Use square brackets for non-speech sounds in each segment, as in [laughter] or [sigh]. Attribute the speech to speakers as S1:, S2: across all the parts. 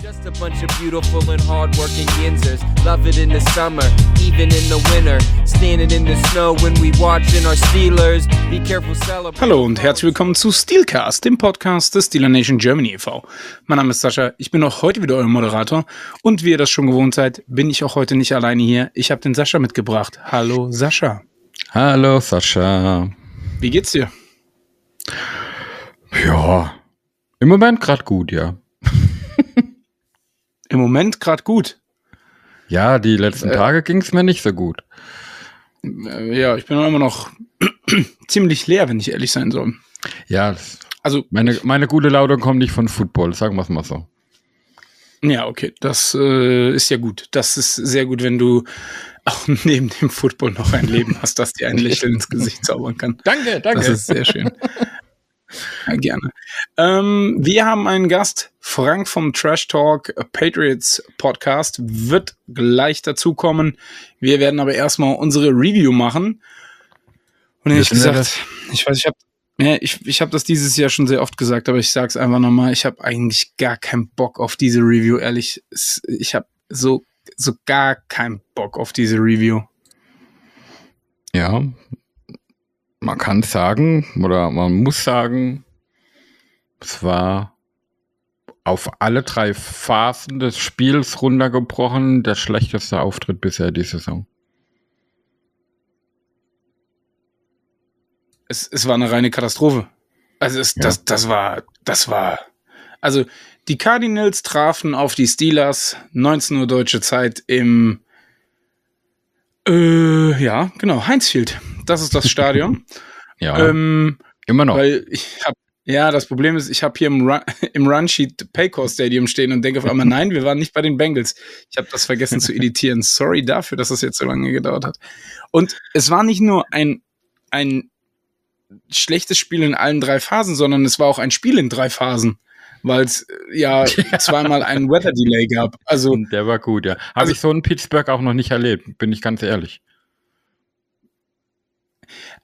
S1: Just a bunch of beautiful and hardworking yinzers. Love it in the summer, even in the winter. Standing in the snow when we watching our Steelers. Be careful, celebrate.
S2: Hallo und herzlich willkommen zu Steelcast, dem Podcast des Steeler Nation Germany e.V. Mein Name ist Sascha, ich bin auch heute wieder euer Moderator und wie ihr das schon gewohnt seid, bin ich auch heute nicht alleine hier. Ich habe den Sascha mitgebracht. Hallo Sascha.
S3: Hallo Sascha.
S2: Wie geht's dir?
S3: Ja, im Moment gerade gut, ja.
S2: Im Moment gerade gut.
S3: Ja, die letzten
S2: Äh.
S3: Tage ging es mir nicht so gut.
S2: Äh, Ja, ich bin immer noch [clears throat] ziemlich leer, wenn ich ehrlich sein soll.
S3: Ja,
S2: Also,
S3: meine, meine gute Laune kommt nicht von Football, sagen wir es mal so.
S2: ja, okay, das äh, ist ja gut. Das ist sehr gut, wenn du auch [laughs] neben dem Football noch ein Leben hast, das dir ein [laughs] Lächeln ins Gesicht zaubern kann.
S3: Danke, danke.
S2: Das ist sehr schön. [laughs] Ja, gerne. Ähm, wir haben einen Gast, Frank vom Trash Talk Patriots Podcast, wird gleich dazukommen. Wir werden aber erstmal unsere Review machen. Und ehrlich gesagt, ich weiß, ich habe ja, ich, ich hab das dieses Jahr schon sehr oft gesagt, aber ich sag's einfach nochmal, ich habe eigentlich gar keinen Bock auf diese Review, ehrlich. Ich habe so, so gar keinen Bock auf diese Review.
S3: Ja, man kann sagen oder man muss sagen, es war auf alle drei Phasen des Spiels runtergebrochen der schlechteste Auftritt bisher die Saison.
S2: es, es war eine reine Katastrophe. Also es,
S3: Ja.
S2: das, das war, das war. Also die Cardinals trafen auf die Steelers 19 Uhr deutsche Zeit im äh, ja, genau, Heinzfield. Das ist das [laughs] Stadion.
S3: Ja,
S2: ähm,
S3: immer noch.
S2: weil ich habe ja, das Problem ist, ich habe hier im, Run, [laughs] im Runsheet Paycor Stadium stehen und denke auf einmal, nein, wir waren nicht bei den Bengals. Ich habe das vergessen zu editieren. Sorry dafür, dass das jetzt so lange gedauert hat. Und es war nicht nur ein, ein schlechtes Spiel in allen drei Phasen, sondern es war auch ein Spiel in drei Phasen, weil es äh, [laughs] ja zweimal einen Weather Delay gab. Also
S3: Der war gut, ja. Habe
S2: Also-
S3: ich so in Pittsburgh auch noch nicht erlebt, bin ich ganz ehrlich.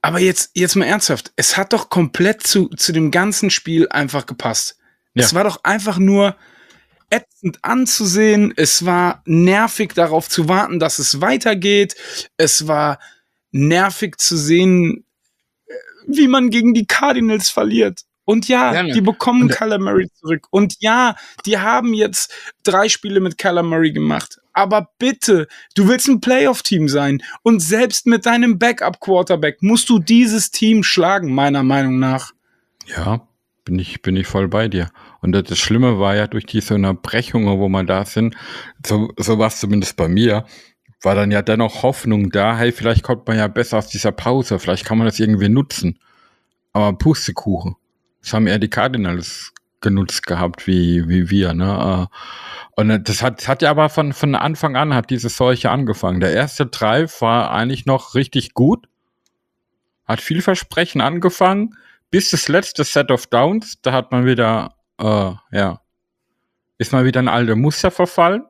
S2: Aber jetzt, jetzt mal ernsthaft, es hat doch komplett zu, zu dem ganzen Spiel einfach gepasst.
S3: Ja.
S2: Es war doch einfach nur ätzend anzusehen. Es war nervig darauf zu warten, dass es weitergeht. Es war nervig zu sehen, äh, wie man gegen die Cardinals verliert. Und ja,
S3: Gerne.
S2: die bekommen
S3: Und-
S2: Murray zurück. Und ja, die haben jetzt drei Spiele mit Murray gemacht. Aber bitte, du willst ein Playoff-Team sein. Und selbst mit deinem Backup-Quarterback musst du dieses Team schlagen, meiner Meinung nach.
S3: Ja, bin ich, bin ich voll bei dir. Und das, das Schlimme war ja durch diese Unterbrechungen, wo man da sind, so, so war es zumindest bei mir, war dann ja dennoch Hoffnung da, hey, vielleicht kommt man ja besser aus dieser Pause, vielleicht kann man das irgendwie nutzen. Aber Pustekuchen. Das haben eher die Cardinals genutzt gehabt, wie, wie wir, ne? Äh, Und das hat, das hat ja aber von, von Anfang an hat diese Seuche angefangen. Der erste Drive war eigentlich noch richtig gut. Hat vielversprechend angefangen bis das letzte Set of Downs, da hat man wieder, äh, ja, ist mal wieder ein alter Muster verfallen,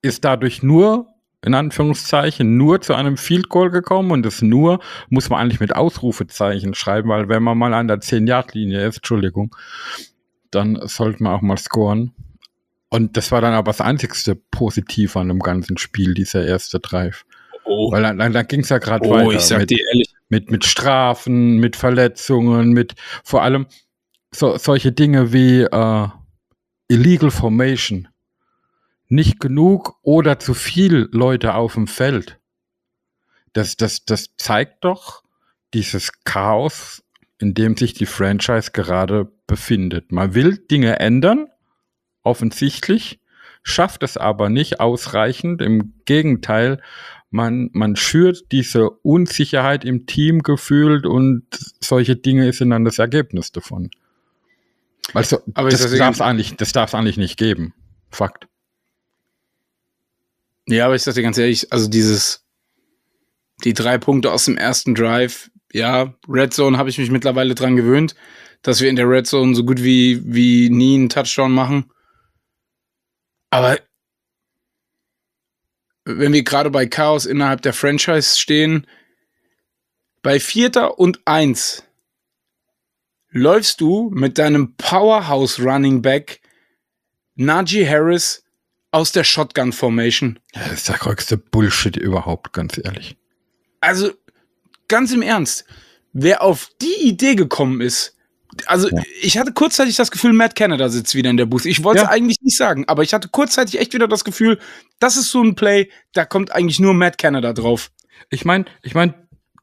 S3: ist dadurch nur, in Anführungszeichen, nur zu einem Field Goal gekommen und das nur muss man eigentlich mit Ausrufezeichen schreiben, weil wenn man mal an der 10-Yard-Linie ist, Entschuldigung, dann sollte man auch mal scoren. Und das war dann aber das einzigste Positive an dem ganzen Spiel, dieser erste Drive.
S2: Oh,
S3: Weil dann, dann, dann ging es ja gerade
S2: oh
S3: weiter.
S2: ich sag
S3: mit,
S2: dir ehrlich.
S3: mit, mit Strafen, mit Verletzungen, mit vor allem so, solche Dinge wie äh, Illegal Formation. Nicht genug oder zu viel Leute auf dem Feld. Das, das, das zeigt doch dieses Chaos, in dem sich die Franchise gerade befindet. Man will Dinge ändern, offensichtlich, schafft es aber nicht ausreichend. Im Gegenteil, man, man schürt diese Unsicherheit im Team gefühlt und solche Dinge sind dann das Ergebnis davon. Also,
S2: Aber
S3: das
S2: das
S3: darf es eigentlich, das darf es eigentlich nicht geben. Fakt.
S2: Ja, aber ich sag dir ganz ehrlich, also dieses, die drei Punkte aus dem ersten Drive, ja, Red Zone habe ich mich mittlerweile dran gewöhnt, dass wir in der Red Zone so gut wie, wie nie einen Touchdown machen. Aber wenn wir gerade bei Chaos innerhalb der Franchise stehen, bei Vierter und Eins läufst du mit deinem Powerhouse Running Back Najee Harris aus der Shotgun Formation.
S3: Das ist der größte Bullshit überhaupt, ganz ehrlich.
S2: Also, ganz im Ernst, wer auf die Idee gekommen ist, also
S3: Ja.
S2: ich hatte kurzzeitig das Gefühl, Matt Canada sitzt wieder in der Booth. Ich wollte es
S3: Ja.
S2: eigentlich nicht sagen, aber ich hatte kurzzeitig echt wieder das Gefühl, das ist so ein Play, da kommt eigentlich nur Matt Canada drauf.
S3: Ich meine, ich meine,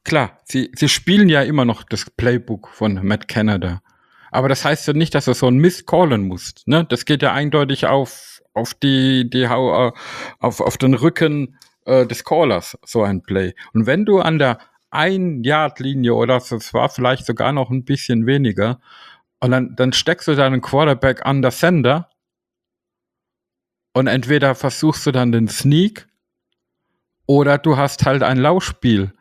S3: klar, sie, sie spielen ja immer noch das Playbook von Matt Canada. Aber das heißt ja nicht, dass du so ein Mist callen musst. Ne? Das geht ja eindeutig auf, auf die, die Hau- äh, auf, auf den Rücken äh, des Callers, so ein Play. Und wenn du an der Ein-Yard-Linie oder es war vielleicht sogar noch ein bisschen weniger, und dann, dann steckst du deinen Quarterback an der Sender und entweder versuchst du dann den Sneak oder du hast halt ein Laufspiel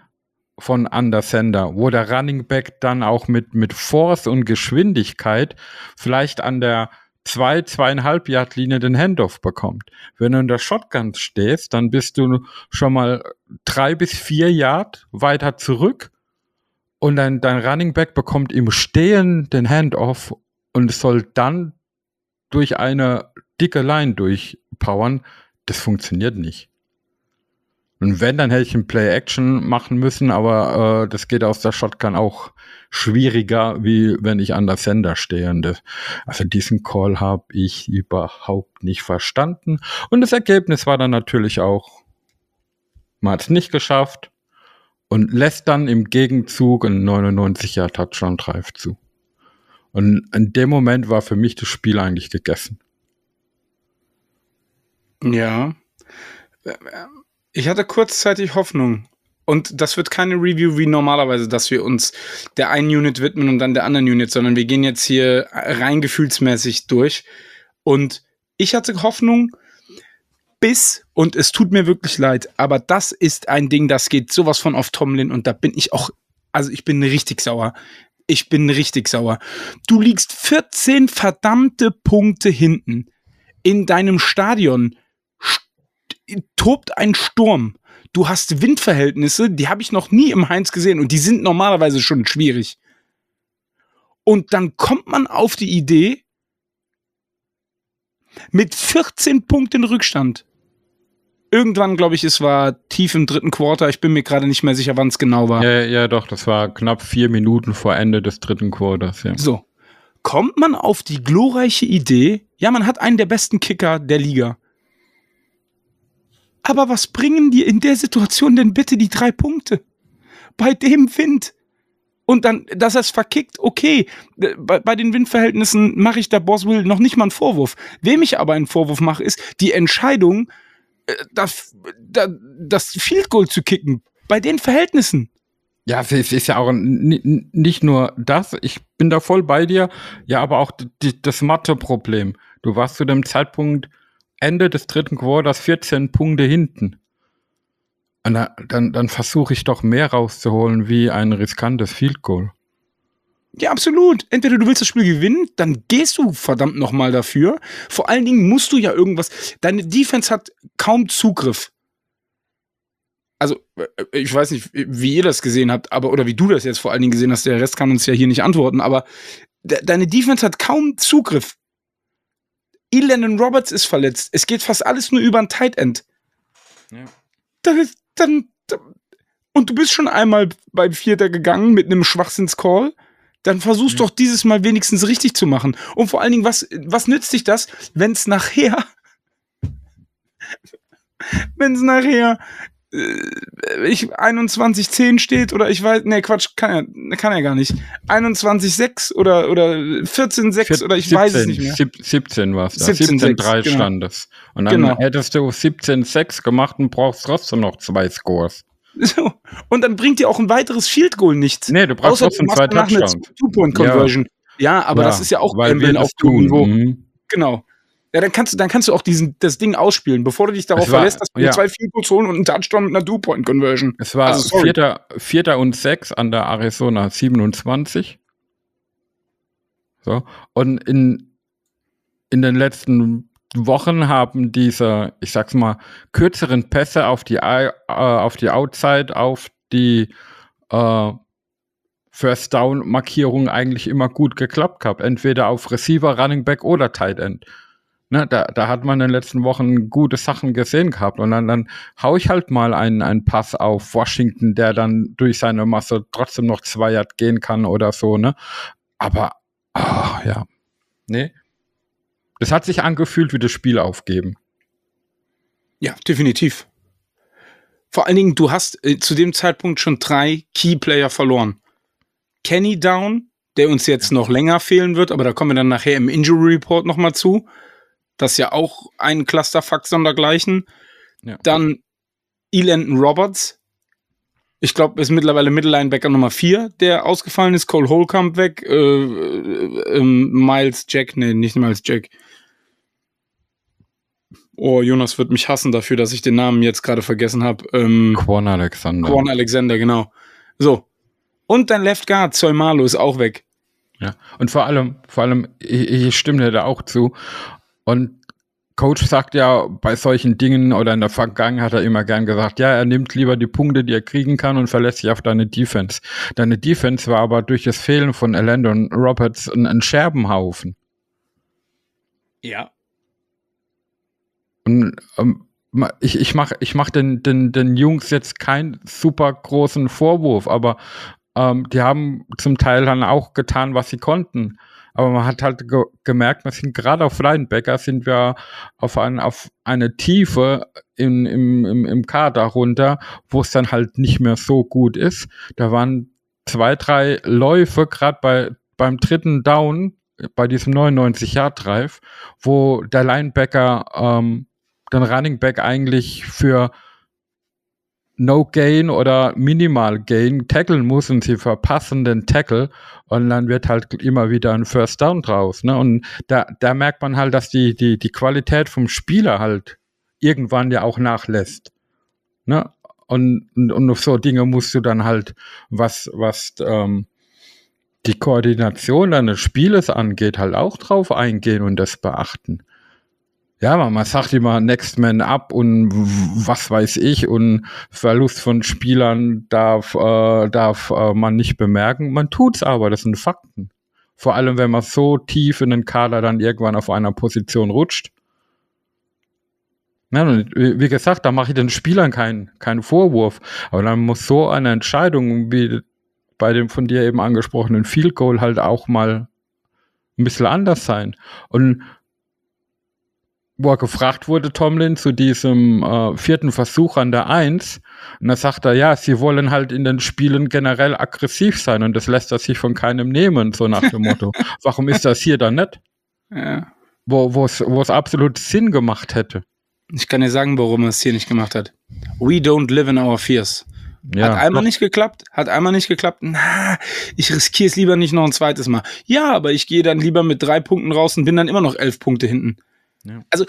S3: von Undersender, wo der Running Back dann auch mit, mit Force und Geschwindigkeit vielleicht an der zwei, zweieinhalb Yard Linie den Handoff bekommt. Wenn du in der Shotgun stehst, dann bist du schon mal drei bis vier Yard weiter zurück und dein, dein Running Back bekommt im Stehen den Handoff und soll dann durch eine dicke Line durchpowern. Das funktioniert nicht. Und wenn, dann hätte ich ein Play-Action machen müssen, aber äh, das geht aus der Shotgun auch schwieriger, wie wenn ich an der Sender stehe. Und das, also diesen Call habe ich überhaupt nicht verstanden. Und das Ergebnis war dann natürlich auch, man hat es nicht geschafft und lässt dann im Gegenzug einen 99 Jahr Touchdown Drive zu. Und in dem Moment war für mich das Spiel eigentlich gegessen.
S2: Ja. Ich hatte kurzzeitig Hoffnung. Und das wird keine Review wie normalerweise, dass wir uns der einen Unit widmen und dann der anderen Unit, sondern wir gehen jetzt hier rein gefühlsmäßig durch. Und ich hatte Hoffnung bis, und es tut mir wirklich leid, aber das ist ein Ding, das geht sowas von auf Tomlin und da bin ich auch, also ich bin richtig sauer. Ich bin richtig sauer. Du liegst 14 verdammte Punkte hinten in deinem Stadion tobt ein Sturm. Du hast Windverhältnisse, die habe ich noch nie im Heinz gesehen und die sind normalerweise schon schwierig. Und dann kommt man auf die Idee, mit 14 Punkten Rückstand. Irgendwann, glaube ich, es war tief im dritten Quarter. Ich bin mir gerade nicht mehr sicher, wann es genau war.
S3: Ja, ja, doch, das war knapp vier Minuten vor Ende des dritten Quarters, ja.
S2: So. Kommt man auf die glorreiche Idee, ja, man hat einen der besten Kicker der Liga. Aber was bringen dir in der Situation denn bitte die drei Punkte? Bei dem Wind. Und dann, dass er es verkickt, okay. Bei, bei den Windverhältnissen mache ich der Boswell noch nicht mal einen Vorwurf. Wem ich aber einen Vorwurf mache, ist die Entscheidung, äh, das, das, Field Goal zu kicken. Bei den Verhältnissen.
S3: Ja, es ist ja auch nicht nur das, ich bin da voll bei dir, ja, aber auch die, das Mathe-Problem. Du warst zu dem Zeitpunkt Ende des dritten Quarters 14 Punkte hinten. Und da, dann, dann versuche ich doch mehr rauszuholen wie ein riskantes Field Goal.
S2: Ja, absolut. Entweder du willst das Spiel gewinnen, dann gehst du verdammt nochmal dafür. Vor allen Dingen musst du ja irgendwas. Deine Defense hat kaum Zugriff. Also, äh, ich weiß nicht, wie ihr das gesehen habt, aber oder wie du das jetzt vor allen Dingen gesehen hast, der Rest kann uns ja hier nicht antworten, aber de deine Defense hat kaum Zugriff. Elandon Roberts ist verletzt. Es geht fast alles nur über ein Tight End.
S3: Ja.
S2: Dann, dann, und du bist schon einmal beim Vierter gegangen mit einem Schwachsinns-Call. Dann versuchst
S3: Mhm.
S2: doch dieses Mal wenigstens richtig zu machen. Und vor allen Dingen, was, was nützt dich das, wenn es nachher, [laughs] wenn es nachher ich 21-10 steht oder ich weiß, nee, Quatsch, kann er, kann er gar nicht. 21-6 oder, oder 14-6 oder ich weiß es nicht mehr.
S3: Sieb- 17 war es da.
S2: 17,
S3: 17-3
S2: genau.
S3: stand es. Und dann
S2: Genau.
S3: hättest du 17-6 gemacht und brauchst trotzdem noch zwei Scores.
S2: So. Und dann bringt dir auch ein weiteres Field Goal nichts.
S3: Nee, du brauchst
S2: Außer
S3: trotzdem zwei
S2: machst danach eine
S3: Touchdowns.
S2: Two-Point-Conversion. Ja. aber das ist ja auch
S3: weil wir
S2: auf
S3: tun.
S2: Niveau.
S3: Mhm.
S2: Genau. Ja, dann kannst du, dann kannst du auch diesen, das Ding ausspielen, bevor du dich darauf
S3: war-
S2: verlässt, dass wir
S3: ja.
S2: zwei Field Goals holen und einen Touchdown mit einer Two-Point-Conversion.
S3: Es war
S2: Also,
S3: vierter, vierter und sechs an der Arizona 27. So. Und in, in den letzten Wochen haben diese, ich sag's mal, kürzeren Pässe auf die, äh, auf die Outside, auf die äh, First Down Markierung eigentlich immer gut geklappt gehabt. Entweder auf Receiver, Running Back oder Tight End. Ne, da, da hat man in den letzten Wochen gute Sachen gesehen gehabt. Und dann, dann hau ich halt mal einen, einen Pass auf Washington, der dann durch seine Masse trotzdem noch zwei gehen kann oder so, ne? Aber, oh, ja. Nee. Das hat sich angefühlt wie das Spiel aufgeben.
S2: Ja, definitiv. Vor allen Dingen, du hast äh, zu dem Zeitpunkt schon drei Key-Player verloren. Kenny down, der uns jetzt noch länger fehlen wird, aber da kommen wir dann nachher im Injury Report nochmal zu. Das ist ja auch ein Clusterfuck sondergleichen. Ja. Dann Elandon Roberts. Ich glaube, ist mittlerweile Mittellinebacker Nummer 4, der ausgefallen ist. Cole Holcomb weg. Äh, äh, äh, Miles Jack, nee, nicht Miles Jack. Oh, Jonas wird mich hassen dafür, dass ich den Namen jetzt gerade vergessen habe. Ähm,
S3: Quan Alexander.
S2: Quan Alexander, genau. So. Und dein Left Guard, Zoe Marlo, ist auch weg.
S3: Ja, und vor allem, vor allem, ich, ich stimme dir da auch zu. Und Coach sagt ja bei solchen Dingen oder in der Vergangenheit hat er immer gern gesagt, ja, er nimmt lieber die Punkte, die er kriegen kann und verlässt sich auf deine Defense. Deine Defense war aber durch das Fehlen von Landon Roberts ein, ein Scherbenhaufen.
S2: Ja.
S3: Und ähm, ich, ich mache ich mach den, den, den Jungs jetzt keinen super großen Vorwurf, aber ähm, die haben zum Teil dann auch getan, was sie konnten. Aber man hat halt ge gemerkt, wir sind gerade auf Linebacker sind wir auf, ein, auf eine Tiefe in, im, im, im Kader runter, wo es dann halt nicht mehr so gut ist. Da waren zwei, drei Läufe, gerade bei, beim dritten Down, bei diesem 99-Yard-Drive, wo der Linebacker ähm, den Running Back eigentlich für No Gain oder Minimal Gain tackeln muss und sie verpassen den Tackle und dann wird halt immer wieder ein First Down draus. Ne? Und da, da merkt man halt, dass die, die, die Qualität vom Spieler halt irgendwann ja auch nachlässt. Ne? Und, und, und auf so Dinge musst du dann halt, was, was ähm, die Koordination deines Spieles angeht, halt auch drauf eingehen und das beachten ja, man, man sagt immer Next Man Up und was weiß ich und Verlust von Spielern darf, äh, darf äh, man nicht bemerken. Man tut's aber, das sind Fakten. Vor allem, wenn man so tief in den Kader dann irgendwann auf einer Position rutscht. Ja, wie gesagt, da mache ich den Spielern keinen keinen Vorwurf. Aber dann muss so eine Entscheidung wie bei dem von dir eben angesprochenen Field Goal halt auch mal ein bisschen anders sein. Und wo er gefragt wurde, Tomlin, zu diesem äh, vierten Versuch an der Eins. Und da sagt er, ja, sie wollen halt in den Spielen generell aggressiv sein und das lässt er sich von keinem nehmen, so nach dem Motto. [laughs] Warum ist das hier dann nicht? Ja. Wo es absolut Sinn gemacht hätte.
S2: Ich kann dir sagen, warum er es hier nicht gemacht hat. We don't live in our fears. Ja, hat einmal doch. nicht geklappt, hat einmal nicht geklappt. Na, ich riskiere es lieber nicht noch ein zweites Mal. Ja, aber ich gehe dann lieber mit drei Punkten raus und bin dann immer noch elf Punkte hinten. Ja. Also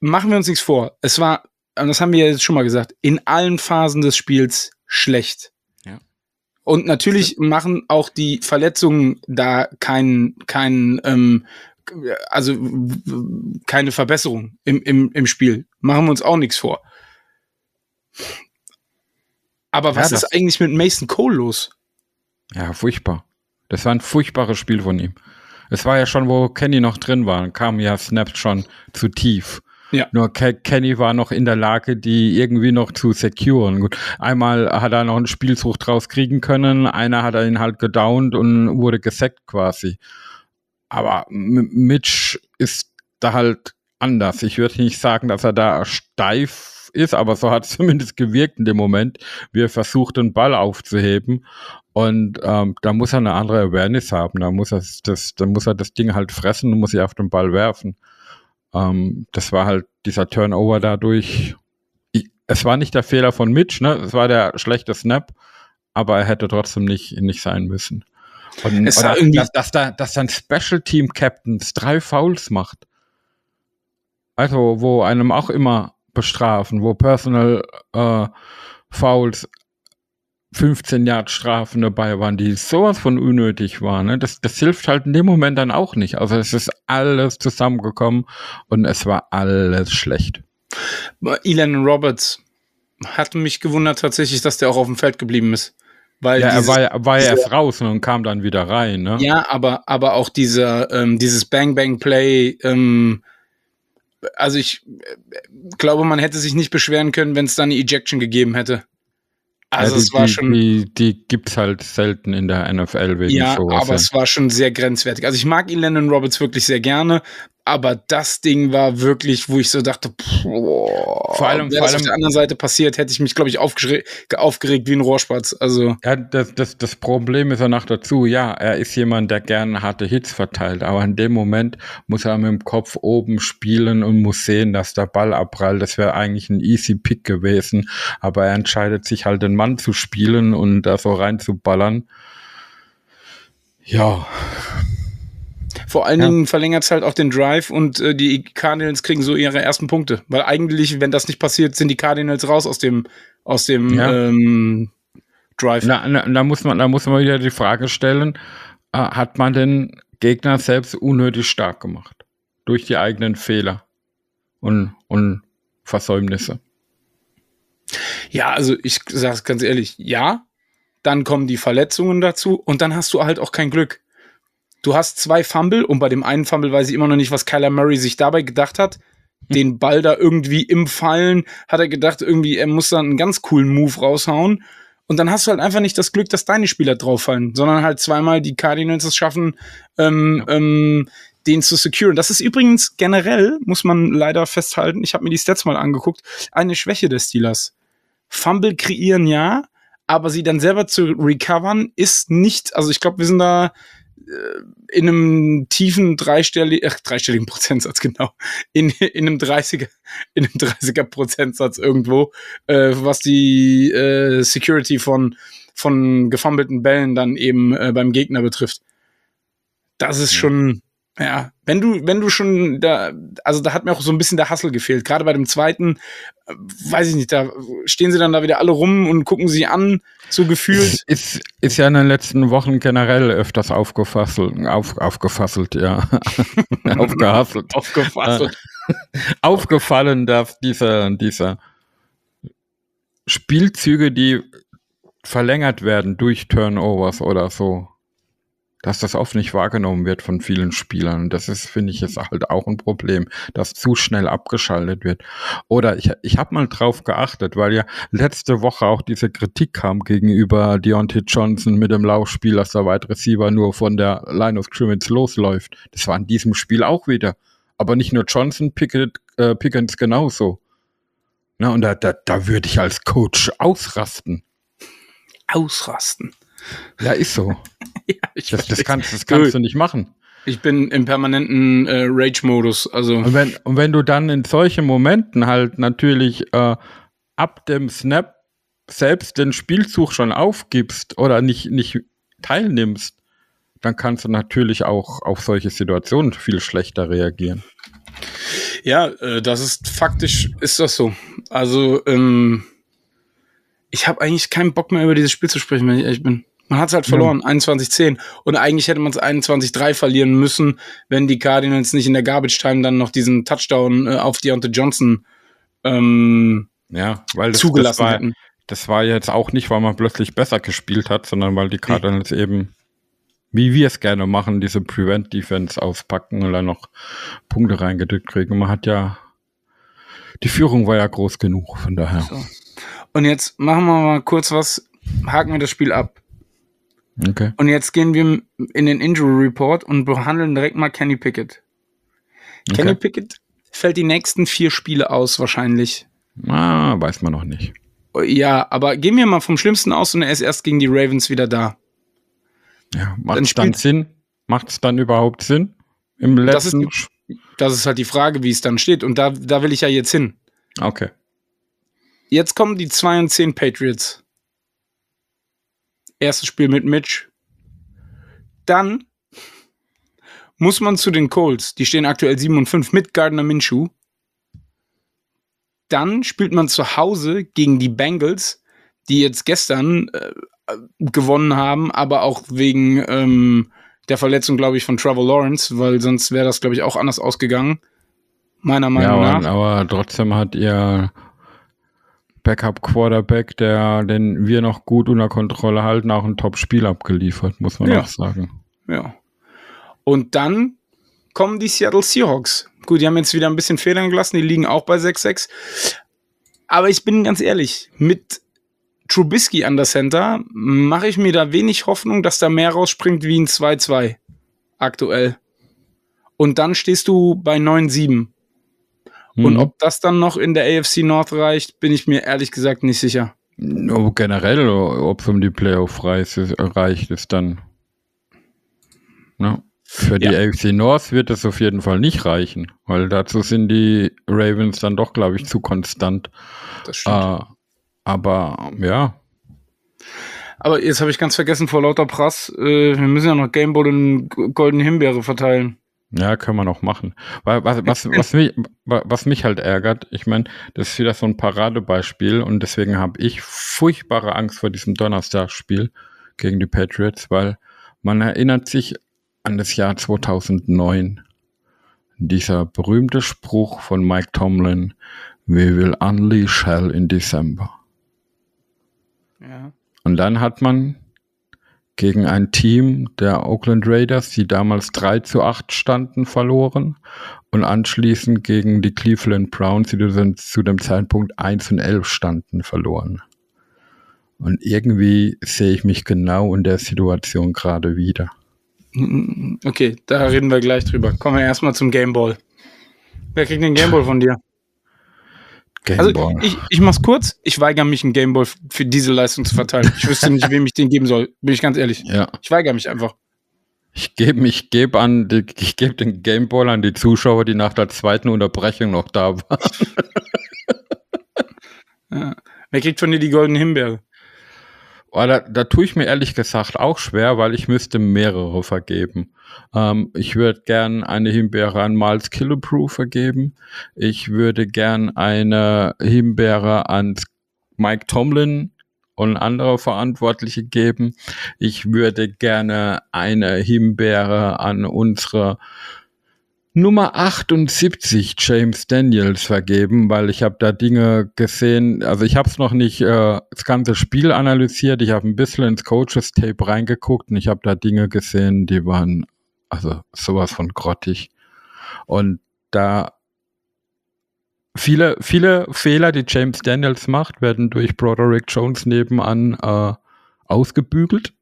S2: machen wir uns nichts vor. Es war, das haben wir jetzt schon mal gesagt, in allen Phasen des Spiels schlecht. Ja. Und natürlich machen auch die Verletzungen da keinen, keinen, ähm, also keine Verbesserung im, im, im Spiel. Machen wir uns auch nichts vor. Aber was ja, ist eigentlich mit Mason Cole los?
S3: Ja, furchtbar. Das war ein furchtbares Spiel von ihm. Es war ja schon, wo Kenny noch drin war, kam ja Snaps schon zu tief. Ja. Nur Ke Kenny war noch in der Lage, die irgendwie noch zu securen. Gut, einmal hat er noch einen Spielzug draus kriegen können, einer hat er ihn halt gedownt und wurde gesackt quasi. Aber Mitch ist da halt anders. Ich würde nicht sagen, dass er da steif ist, aber so hat es [laughs] zumindest gewirkt in dem Moment, wie er versucht, den Ball aufzuheben. Und ähm, da muss er eine andere Awareness haben. Da muss er das, da muss er das Ding halt fressen und muss sich auf den Ball werfen. Ähm, das war halt dieser Turnover dadurch. Ich, es war nicht der Fehler von Mitch, ne? Es war der schlechte Snap, aber er hätte trotzdem nicht, nicht sein müssen. Und es oder, dass, dass, da, dass dann Special Team Captains drei Fouls macht. Also, wo einem auch immer bestrafen, wo Personal äh, Fouls 15 Yard Strafen dabei waren, die sowas von unnötig waren. Ne? Das, das hilft halt in dem Moment dann auch nicht. Also es ist alles zusammengekommen und es war alles schlecht.
S2: Elan Roberts hat mich gewundert tatsächlich, dass der auch auf dem Feld geblieben ist. Weil
S3: Ja, er
S2: dieses-
S3: war, ja- war ja erst raus und kam dann wieder rein, ne?
S2: Ja, aber, aber auch dieser, ähm, dieses Bang Bang Play, ähm, also ich äh, glaube, man hätte sich nicht beschweren können, wenn es da eine Ejection gegeben hätte. Also
S3: ja, die,
S2: es war schon.
S3: Die, die gibt's halt selten in der NFL wegen
S2: Ja,
S3: sowas.
S2: aber es war schon sehr grenzwertig. Also ich mag ihn Landon Roberts wirklich sehr gerne, aber das Ding war wirklich, wo ich so dachte, boah,
S3: Vor allem- vor
S2: das auf
S3: allem-
S2: der anderen Seite passiert, hätte ich mich, glaube ich, aufgeregt, wie ein Rohrspatz. Also
S3: Ja, das, das, das Problem ist ja noch dazu, ja, er ist jemand, der gerne harte Hits verteilt, aber in dem Moment muss er mit dem Kopf oben spielen und muss sehen, dass der Ball abprallt. Das wäre eigentlich ein easy Pick gewesen, aber er entscheidet sich halt, den Mann zu spielen und da so reinzuballern. Ja,
S2: vor allen
S3: Ja.
S2: Dingen verlängert es halt auch den Drive und äh, die Cardinals kriegen so ihre ersten Punkte. Weil eigentlich, wenn das nicht passiert, sind die Cardinals raus aus dem, aus dem
S3: Ja.
S2: ähm, Drive.
S3: na, na, da muss man, da muss man wieder die Frage stellen, äh, hat man den Gegner selbst unnötig stark gemacht? Durch die eigenen Fehler und, und Versäumnisse.
S2: Ja, also ich sag's ganz ehrlich, ja. Dann kommen die Verletzungen dazu und dann hast du halt auch kein Glück. Du hast zwei Fumble und bei dem einen Fumble weiß ich immer noch nicht, was Kyler Murray sich dabei gedacht hat. Den Ball da irgendwie im Fallen hat er gedacht, irgendwie, er muss dann einen ganz coolen Move raushauen. Und dann hast du halt einfach nicht das Glück, dass deine Spieler drauffallen, sondern halt zweimal die Cardinals es schaffen, ähm, ähm, den zu securen. Das ist übrigens generell, muss man leider festhalten, ich habe mir die Stats mal angeguckt, eine Schwäche des Steelers. Fumble kreieren ja, aber sie dann selber zu recovern ist nicht, also ich glaube, wir sind da in einem tiefen dreistelligen, ach, dreistelligen Prozentsatz, [laughs] genau, in, in einem 30er, in einem 30er Prozentsatz irgendwo, äh, was die äh, Security von, von gefummelten Bällen dann eben äh, beim Gegner betrifft. Das ist schon, ja, wenn du, wenn du schon da, also da hat mir auch so ein bisschen der Hassel gefehlt. Gerade bei dem zweiten, äh, weiß ich nicht, da stehen sie dann da wieder alle rum und gucken sie an, so gefühlt. [laughs]
S3: Ist, ist ja in den letzten Wochen generell öfters aufgefasselt, auf, aufgefasselt, ja. [laughs] Aufgehasselt.
S2: Aufgefasst. [laughs]
S3: Aufgefallen, dass diese, diese Spielzüge, die verlängert werden durch Turnovers oder so, dass das oft nicht wahrgenommen wird von vielen Spielern. Das ist, finde ich, ist halt auch ein Problem, dass zu schnell abgeschaltet wird. Oder ich, ich habe mal drauf geachtet, weil ja letzte Woche auch diese Kritik kam gegenüber Deontay Johnson mit dem Laufspiel, dass der Wide Receiver nur von der Line of Scrimmage losläuft. Das war in diesem Spiel auch wieder. Aber nicht nur Johnson, Pickett, äh, Pickens genauso. Na, und da, da, da würde ich als Coach ausrasten.
S2: Ausrasten.
S3: Ja, ist so. [laughs]
S2: Ja, ich,
S3: Das, das, kannst, das kannst du nicht machen.
S2: ich bin im permanenten äh, Rage-Modus. Also,
S3: Und wenn, und wenn du dann in solchen Momenten halt natürlich äh, ab dem Snap selbst den Spielzug schon aufgibst oder nicht, nicht teilnimmst, dann kannst du natürlich auch auf solche Situationen viel schlechter reagieren.
S2: ja, äh, das ist faktisch, ist das so. Also, ähm, ich habe eigentlich keinen Bock mehr über dieses Spiel zu sprechen, wenn ich ehrlich bin. Man hat es halt verloren, 21-10. Und eigentlich hätte man es 21-3 verlieren müssen, wenn die Cardinals nicht in der Garbage Time dann noch diesen Touchdown äh, auf Deontay Johnson ähm,
S3: Ja, weil das, das,
S2: zugelassen
S3: war,
S2: hätten.
S3: das war jetzt auch nicht, weil man plötzlich besser gespielt hat, sondern weil die Cardinals eben, wie wir es gerne machen, diese Prevent-Defense auspacken und dann noch Punkte reingedrückt kriegen. Man hat ja, die Führung war ja groß genug, von daher.
S2: So. Und jetzt machen wir mal kurz was, haken wir das Spiel ab.
S3: Okay.
S2: Und jetzt gehen wir in den Injury Report und behandeln direkt mal Kenny Pickett. Kenny
S3: okay.
S2: Pickett fällt die nächsten vier Spiele aus, wahrscheinlich.
S3: Ah, weiß man noch nicht.
S2: Ja, aber gehen wir mal vom Schlimmsten aus und er ist erst gegen die Ravens wieder da.
S3: Ja,
S2: Dann
S3: macht es dann
S2: spielt-
S3: Sinn? Macht es dann überhaupt Sinn? Im
S2: Das ist,
S3: letzten.
S2: das ist halt die Frage, wie es dann steht. Und da, da will ich ja jetzt hin.
S3: okay.
S2: Jetzt kommen die 2 und 10 Patriots. Erstes Spiel mit Mitch. Dann muss man zu den Colts. Die stehen aktuell 7 und 5 mit Gardner Minshew. Dann spielt man zu Hause gegen die Bengals, die jetzt gestern äh, gewonnen haben, aber auch wegen ähm, der Verletzung, glaube ich, von Trevor Lawrence, weil sonst wäre das, glaube ich, auch anders ausgegangen. Meiner
S3: Ja,
S2: Meinung
S3: aber,
S2: nach.
S3: aber trotzdem hat ihr Backup-Quarterback, der, den wir noch gut unter Kontrolle halten, auch ein Top-Spiel abgeliefert, muss man
S2: Ja.
S3: auch sagen.
S2: Ja. Und dann kommen die Seattle Seahawks. Gut, die haben jetzt wieder ein bisschen Federn gelassen, die liegen auch bei 6-6. Aber ich bin ganz ehrlich, mit Trubisky an der Center mache ich mir da wenig Hoffnung, dass da mehr rausspringt wie ein 2-2 aktuell. Und dann stehst du bei 9-7. Und
S3: Mhm.
S2: ob das dann noch in der AFC North reicht, bin ich mir ehrlich gesagt nicht sicher.
S3: Oh, generell, ob es um die Playoff reicht, ist- reicht, ist dann. Ne? Für die
S2: Ja.
S3: AFC North wird es auf jeden Fall nicht reichen, weil dazu sind die Ravens dann doch, glaube ich, zu konstant.
S2: Das stimmt.
S3: Äh, aber ja,
S2: Aber jetzt habe ich ganz vergessen vor lauter Prass, äh, wir müssen ja noch Gameball und Golden Himbeere verteilen.
S3: Ja, können wir noch machen. Was, was, [laughs] was, mich, wa- was mich halt ärgert, ich meine, das ist wieder so ein Paradebeispiel und deswegen habe ich furchtbare Angst vor diesem Donnerstagsspiel gegen die Patriots, weil man erinnert sich an das Jahr 2009. Dieser berühmte Spruch von Mike Tomlin, We will unleash hell in December.
S2: Ja.
S3: Und dann hat man gegen ein Team der Oakland Raiders, die damals 3 zu 8 standen, verloren. Und anschließend gegen die Cleveland Browns, die zu dem Zeitpunkt 1 und 11 standen, verloren. Und irgendwie sehe ich mich genau in der Situation gerade wieder.
S2: Okay, da reden wir gleich drüber. Kommen wir erstmal zum Gameball. Wer kriegt den Gameball von dir? Also
S3: Gameball.
S2: ich, ich mach's kurz. Ich weigere mich, einen Gameball f- für diese Leistung zu verteilen. Ich wüsste nicht, [laughs] wem ich den geben soll. Bin ich ganz ehrlich.
S3: ja,
S2: Ich weigere mich einfach.
S3: ich gebe ich geb an, ich gebe den Gameball an die Zuschauer, die nach der zweiten Unterbrechung noch da waren. [laughs]
S2: Ja. Wer kriegt von dir die goldene Himbeere?
S3: Oh, da, da tue ich mir ehrlich gesagt auch schwer, weil ich müsste mehrere vergeben. Ähm, ich würde gern eine Himbeere an Miles Killebrew vergeben. Ich würde gern eine Himbeere an Mike Tomlin und andere Verantwortliche geben. Ich würde gerne eine Himbeere an unsere Nummer 78 James Daniels vergeben, weil ich habe da Dinge gesehen, also ich habe es noch nicht äh, das ganze Spiel analysiert, ich habe ein bisschen ins Coaches Tape reingeguckt und ich habe da Dinge gesehen, die waren also sowas von grottig. Und da viele viele Fehler, die James Daniels macht, werden durch Broderick Jones nebenan äh, ausgebügelt.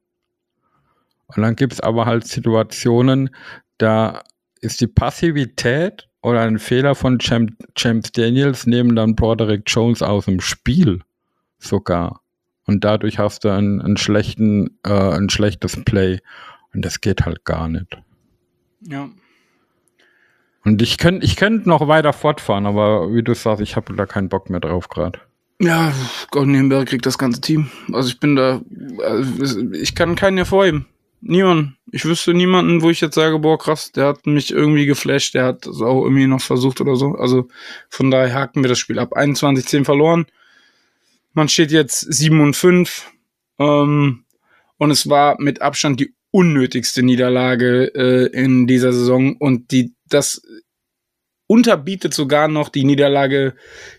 S3: Und dann gibt's aber halt Situationen, da ist die Passivität oder ein Fehler von Jam James Daniels nehmen dann Broderick Jones aus dem Spiel sogar. Und dadurch hast du einen, einen schlechten, äh, ein schlechtes Play. Und das geht halt gar nicht.
S2: Ja.
S3: Und ich könnte ich könnt noch weiter fortfahren, aber wie du sagst, ich habe da keinen Bock mehr drauf gerade.
S2: Ja, goldene Himbeere kriegt das ganze Team. Also ich bin da, also ich kann keinen hervorheben. Niemand. Ich wüsste niemanden, wo ich jetzt sage, boah, krass, der hat mich irgendwie geflasht, der hat es auch irgendwie noch versucht oder so. Also von daher haken wir das Spiel ab. 21-10 verloren. Man steht jetzt 7 und 5. Ähm, und es war mit Abstand die unnötigste Niederlage äh, in dieser Saison. Und die, das unterbietet sogar noch die Niederlage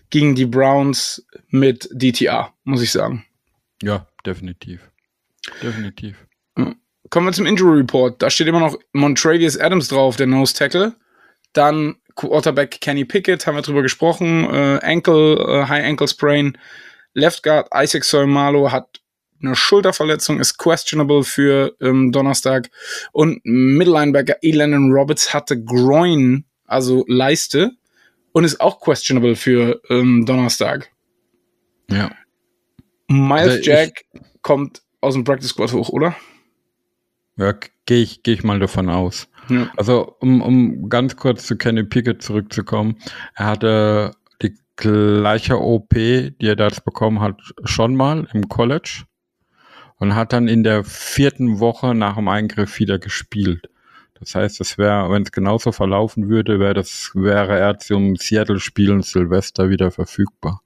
S2: gegen die Browns mit DTA, muss ich sagen.
S3: Ja, definitiv. Definitiv.
S2: Kommen wir zum Injury Report. Da steht immer noch Montravius Adams drauf, der Nose Tackle. Dann Quarterback Kenny Pickett, haben wir drüber gesprochen. Äh, Ankle, äh, High Ankle Sprain. Left Guard Isaac Soimalo hat eine Schulterverletzung, ist questionable für ähm, Donnerstag. Und Middle-Linebacker Elandon Roberts hatte Groin, also Leiste, und ist auch questionable für ähm, Donnerstag.
S3: Ja.
S2: Miles
S3: Also
S2: Jack kommt aus dem Practice Squad hoch, oder?
S3: Ja, gehe ich, geh ich mal davon aus.
S2: Ja.
S3: Also, um, um ganz kurz zu Kenny Pickett zurückzukommen, er hatte die gleiche OP, die er da jetzt bekommen hat, schon mal im College und hat dann in der vierten Woche nach dem Eingriff wieder gespielt. Das heißt, es wäre, wenn es genauso verlaufen würde, wäre das, wäre er zum Seattle-Spielen Silvester wieder verfügbar.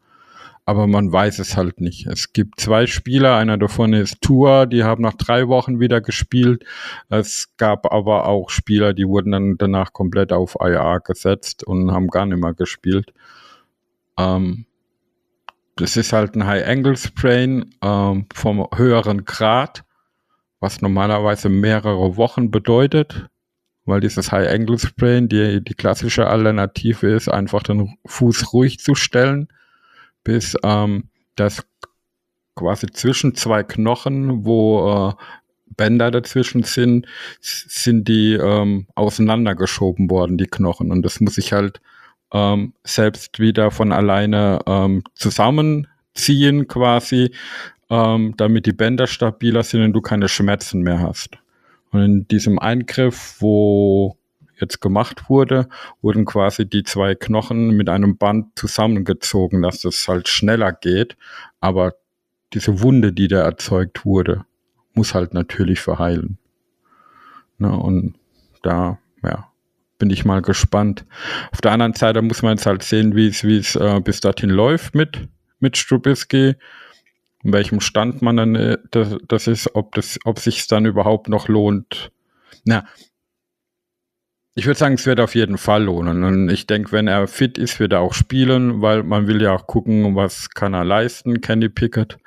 S3: Aber man weiß es halt nicht. Es gibt zwei Spieler, einer davon ist Tua, die haben nach drei Wochen wieder gespielt. Es gab aber auch Spieler, die wurden dann danach komplett auf IR gesetzt und haben gar nicht mehr gespielt. Ähm, das ist halt ein High-Angle-Sprain ähm, vom höheren Grad, was normalerweise mehrere Wochen bedeutet, weil dieses High-Angle-Sprain die, die klassische Alternative ist, einfach den Fuß ruhig zu stellen, bis ähm, das quasi zwischen zwei Knochen, wo äh, Bänder dazwischen sind, sind die ähm, auseinandergeschoben worden, die Knochen. Und das muss ich halt ähm, selbst wieder von alleine ähm, zusammenziehen quasi, ähm, damit die Bänder stabiler sind und du keine Schmerzen mehr hast. Und in diesem Eingriff, wo jetzt gemacht wurde, wurden quasi die zwei Knochen mit einem Band zusammengezogen, dass es halt schneller geht. Aber diese Wunde, die da erzeugt wurde, muss halt natürlich verheilen. Na, und da, ja, bin ich mal gespannt. Auf der anderen Seite muss man jetzt halt sehen, wie es, wie es äh, bis dahin läuft mit, mit Strubisky, in welchem Stand man dann äh, das, das ist, ob das, ob sich dann überhaupt noch lohnt. Na, ich würde sagen, es wird auf jeden Fall lohnen. Und ich denke, wenn er fit ist, wird er auch spielen, weil man will ja auch gucken, was kann er leisten, Kenny Pickett.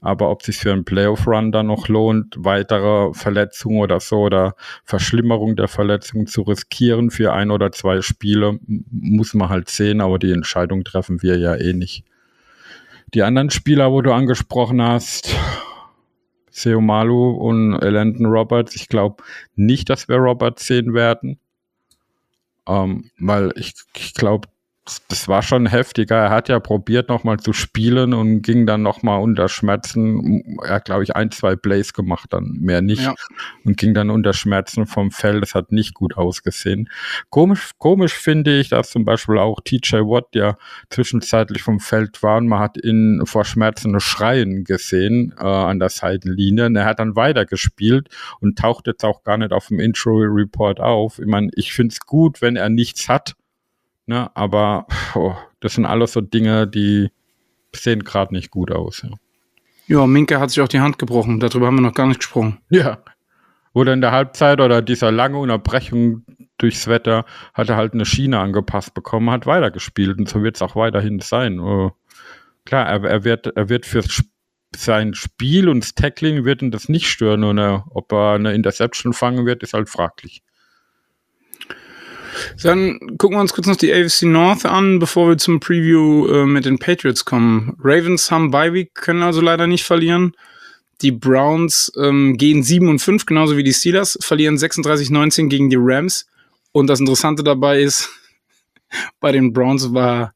S3: Aber ob sich für einen Playoff-Run dann noch lohnt, weitere Verletzungen oder so oder Verschlimmerung der Verletzung zu riskieren für ein oder zwei Spiele, muss man halt sehen. Aber die Entscheidung treffen wir ja eh nicht. Die anderen Spieler, wo du angesprochen hast, Seomalu und Landon Roberts, ich glaube nicht, dass wir Roberts sehen werden ähm, weil ich, ich glaube, das war schon heftiger. Er hat ja probiert, nochmal zu spielen und ging dann nochmal unter Schmerzen. Er hat, glaube ich, ein, zwei Plays gemacht, dann mehr nicht. Ja. Und ging dann unter Schmerzen vom Feld. Das hat nicht gut ausgesehen. Komisch, komisch finde ich, dass zum Beispiel auch TJ Watt ja zwischenzeitlich vom Feld war und man hat ihn vor Schmerzen schreien gesehen äh, an der Seitenlinie. Und er hat dann weitergespielt und taucht jetzt auch gar nicht auf dem Intro Report auf. Ich meine, ich finde es gut, wenn er nichts hat Ne? Aber oh, das sind alles so Dinge, die sehen gerade nicht gut aus. Ja.
S2: ja, Minke hat sich auch die Hand gebrochen. Darüber haben wir noch gar nicht gesprochen.
S3: Ja. Oder in der Halbzeit oder dieser lange Unterbrechung durchs Wetter hat er halt eine Schiene angepasst bekommen, hat weitergespielt und so wird es auch weiterhin sein. Oh. Klar, er, er, wird, er wird für sein Spiel und das Tackling wird ihn das nicht stören. Und ob er eine Interception fangen wird, ist halt fraglich.
S2: Dann gucken wir uns kurz noch die AFC North an, bevor wir zum Preview äh, mit den Patriots kommen. Ravens haben Bye Week, können also leider nicht verlieren. Die Browns ähm, gehen 7 und 5, genauso wie die Steelers, verlieren 36-19 gegen die Rams. Und das Interessante dabei ist, [laughs] bei den Browns war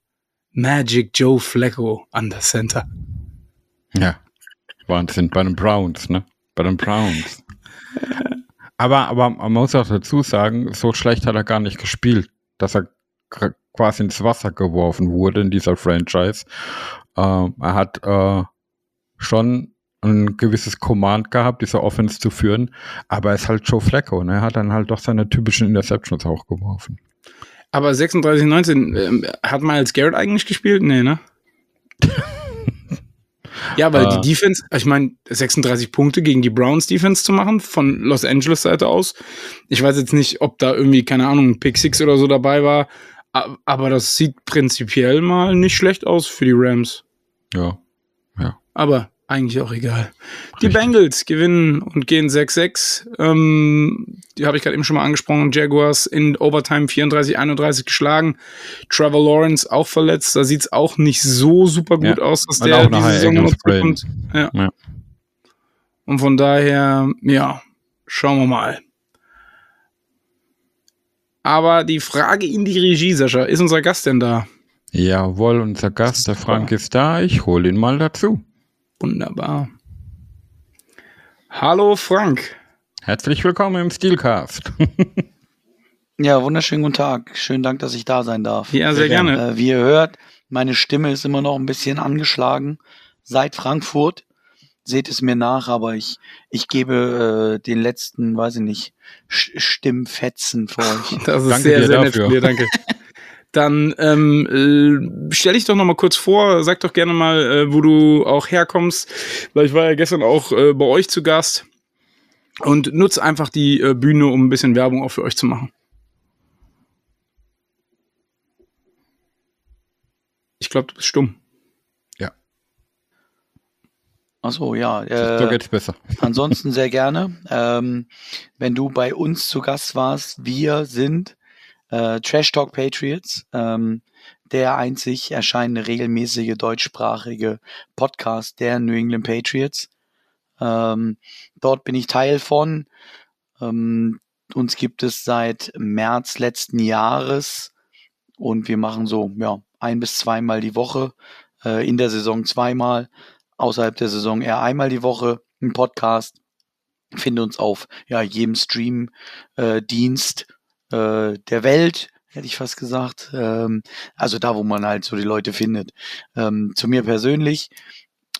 S2: Magic Joe Flacco an der Center.
S3: Ja, Wahnsinn, bei den Browns, ne? Bei den Browns. Aber, aber man muss auch dazu sagen, so schlecht hat er gar nicht gespielt, dass er quasi ins Wasser geworfen wurde in dieser Franchise. Äh, er hat äh, schon ein gewisses Command gehabt, diese Offense zu führen, aber er ist halt Joe Flacco, ne? Er hat dann halt doch seine typischen Interceptions auch geworfen.
S2: Aber 36-19, äh, hat Miles Garrett eigentlich gespielt? Nee, ne? [laughs] Ja, weil äh, die Defense, ich meine, 36 Punkte gegen die Browns Defense zu machen, von Los Angeles Seite aus. Ich weiß jetzt nicht, ob da irgendwie, keine Ahnung, Pick Six oder so dabei war, aber das sieht prinzipiell mal nicht schlecht aus für die Rams.
S3: Ja. Ja.
S2: Aber eigentlich auch egal. Die Bengals gewinnen und gehen 6-6. Ähm, die habe ich gerade eben schon mal angesprochen. Jaguars in Overtime 34-31 geschlagen. Trevor Lawrence auch verletzt. Da sieht es auch nicht so super gut ja. aus, dass der diese Saison noch kommt. Ja. ja. Und von daher, ja, schauen wir mal. Aber die Frage in die Regie, Sascha, ist unser Gast denn da?
S3: Jawohl, unser Gast, der Frank ist da. Ich hole ihn mal dazu.
S2: Wunderbar. Hallo Frank.
S3: Herzlich willkommen im Steelcast. [laughs]
S4: ja, wunderschönen guten Tag. Schönen Dank, dass ich da sein darf.
S2: Ja, sehr gerne.
S4: Äh, wie ihr hört, meine Stimme ist immer noch ein bisschen angeschlagen seit Frankfurt. Seht es mir nach, aber ich, ich gebe äh, den letzten, weiß ich nicht, Stimmfetzen für euch. [laughs]
S2: Das ist danke sehr, sehr nett von dir, danke. [laughs] dann ähm, äh, stell dich doch noch mal kurz vor, sag doch gerne mal, äh, wo du auch herkommst, weil ich war ja gestern auch äh, bei euch zu Gast und nutz einfach die äh, Bühne, um ein bisschen Werbung auch für euch zu machen. Ich glaube, du bist stumm.
S3: Ja.
S4: Ach so, ja.
S3: Äh, so
S4: geht's
S3: besser. [laughs]
S4: Ansonsten sehr gerne. Ähm, wenn du bei uns zu Gast warst, wir sind äh, Trash Talk Patriots, ähm, der einzig erscheinende regelmäßige deutschsprachige Podcast der New England Patriots. Ähm, dort bin ich Teil von. Ähm, uns gibt es seit März letzten Jahres und wir machen so ja ein bis zweimal die Woche äh, in der Saison zweimal, außerhalb der Saison eher einmal die Woche ein Podcast. Finde uns auf ja jedem Stream-Dienst äh, äh, der Welt, hätte ich fast gesagt. Ähm, also da, wo man halt so die Leute findet. Ähm, zu mir persönlich,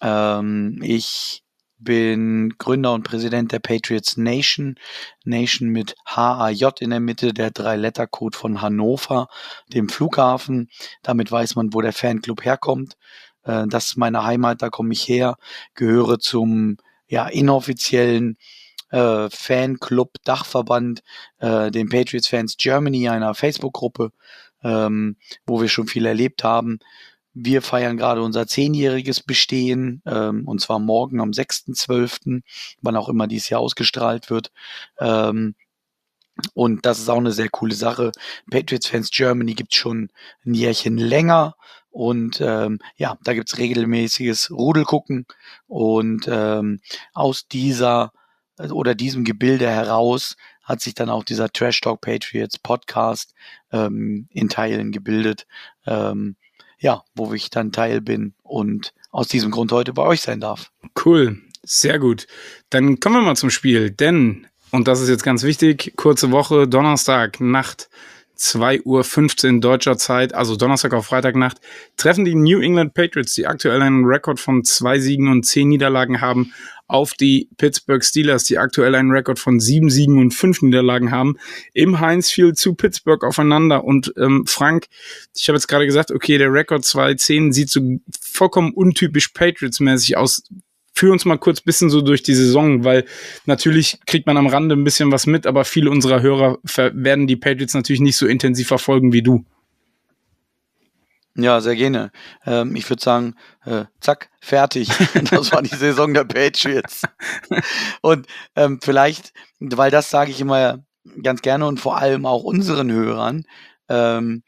S4: ähm, ich bin Gründer und Präsident der Patriots Nation. Nation mit H-A-J in der Mitte, der Drei-Letter-Code von Hannover, dem Flughafen. Damit weiß man, wo der Fanclub herkommt. Äh, das ist meine Heimat, da komme ich her, gehöre zum ja, inoffiziellen äh, Fanclub Dachverband, äh, den Patriots Fans Germany, einer Facebook-Gruppe, ähm, wo wir schon viel erlebt haben. Wir feiern gerade unser zehnjähriges Bestehen, ähm, und zwar morgen am 6.12., wann auch immer dies Jahr ausgestrahlt wird. Ähm, und das ist auch eine sehr coole Sache. Patriots Fans Germany gibt schon ein Jährchen länger. Und ähm, ja, da gibt's regelmäßiges Rudelgucken. Und ähm, aus dieser oder diesem Gebilde heraus hat sich dann auch dieser Trash Talk Patriots Podcast ähm, in Teilen gebildet. Ähm, ja, wo ich dann Teil bin und aus diesem Grund heute bei euch sein darf.
S2: Cool, sehr gut. Dann kommen wir mal zum Spiel, denn, und das ist jetzt ganz wichtig, kurze Woche, Donnerstag, Nacht, 2.15 Uhr deutscher Zeit, also Donnerstag auf Freitagnacht, treffen die New England Patriots, die aktuell einen Rekord von zwei Siegen und zehn Niederlagen haben, auf die Pittsburgh Steelers, die aktuell einen Rekord von sieben Siegen und fünf Niederlagen haben, im Heinz Field zu Pittsburgh aufeinander. Und ähm, Frank, ich habe jetzt gerade gesagt, okay, der Rekord 2-10 sieht so vollkommen untypisch Patriots-mäßig aus führ uns mal kurz bisschen so durch die Saison, weil natürlich kriegt man am Rande ein bisschen was mit, aber viele unserer Hörer werden die Patriots natürlich nicht so intensiv verfolgen wie du.
S4: Ja, sehr gerne. Ähm, ich würde sagen, äh, zack, fertig. [laughs] das war die Saison der Patriots. [laughs] und ähm, vielleicht, weil das sage ich immer ganz gerne und vor allem auch unseren Hörern, ähm,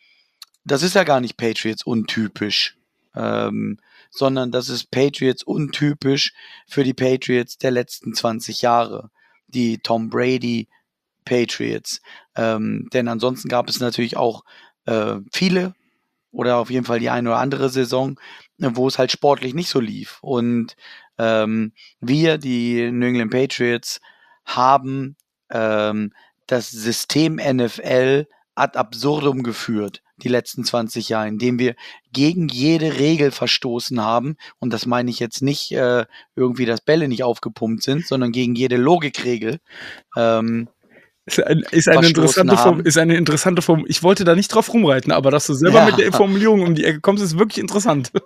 S4: das ist ja gar nicht Patriots untypisch. Ähm, sondern das ist Patriots untypisch für die Patriots der letzten 20 Jahre. Die Tom Brady Patriots. Ähm, denn ansonsten gab es natürlich auch äh, viele oder auf jeden Fall die eine oder andere Saison, wo es halt sportlich nicht so lief. Und ähm, wir, die New England Patriots, haben ähm, das System NFL ad absurdum geführt die letzten 20 Jahre, indem wir gegen jede Regel verstoßen haben. Und das meine ich jetzt nicht äh, irgendwie, dass Bälle nicht aufgepumpt sind, sondern gegen jede Logikregel. Ähm,
S2: ist, ein, ist, eine interessante Form, ist eine interessante Form. Ich wollte da nicht drauf rumreiten, aber dass du selber ja. mit der Formulierung um die Ecke kommst, ist wirklich interessant. [laughs]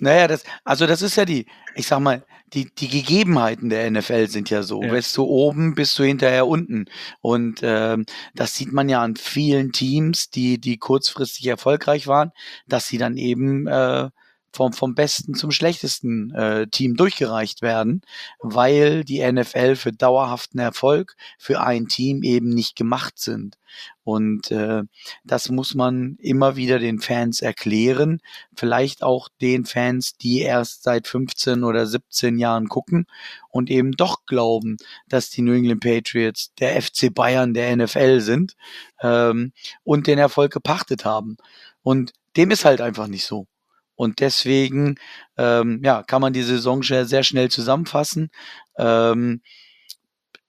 S4: Naja, das, also das ist ja die, ich sag mal, die, die Gegebenheiten der NFL sind ja so. Ja. Bist du oben, bist du hinterher unten. Und ähm, das sieht man ja an vielen Teams, die, die kurzfristig erfolgreich waren, dass sie dann eben äh, vom, vom besten zum schlechtesten äh, Team durchgereicht werden, weil die NFL für dauerhaften Erfolg für ein Team eben nicht gemacht sind. Und äh, das muss man immer wieder den Fans erklären, vielleicht auch den Fans, die erst seit 15 oder 17 Jahren gucken und eben doch glauben, dass die New England Patriots der FC Bayern der NFL sind ähm, und den Erfolg gepachtet haben. Und dem ist halt einfach nicht so. Und deswegen ähm, ja, kann man die Saison sehr schnell zusammenfassen. Ähm,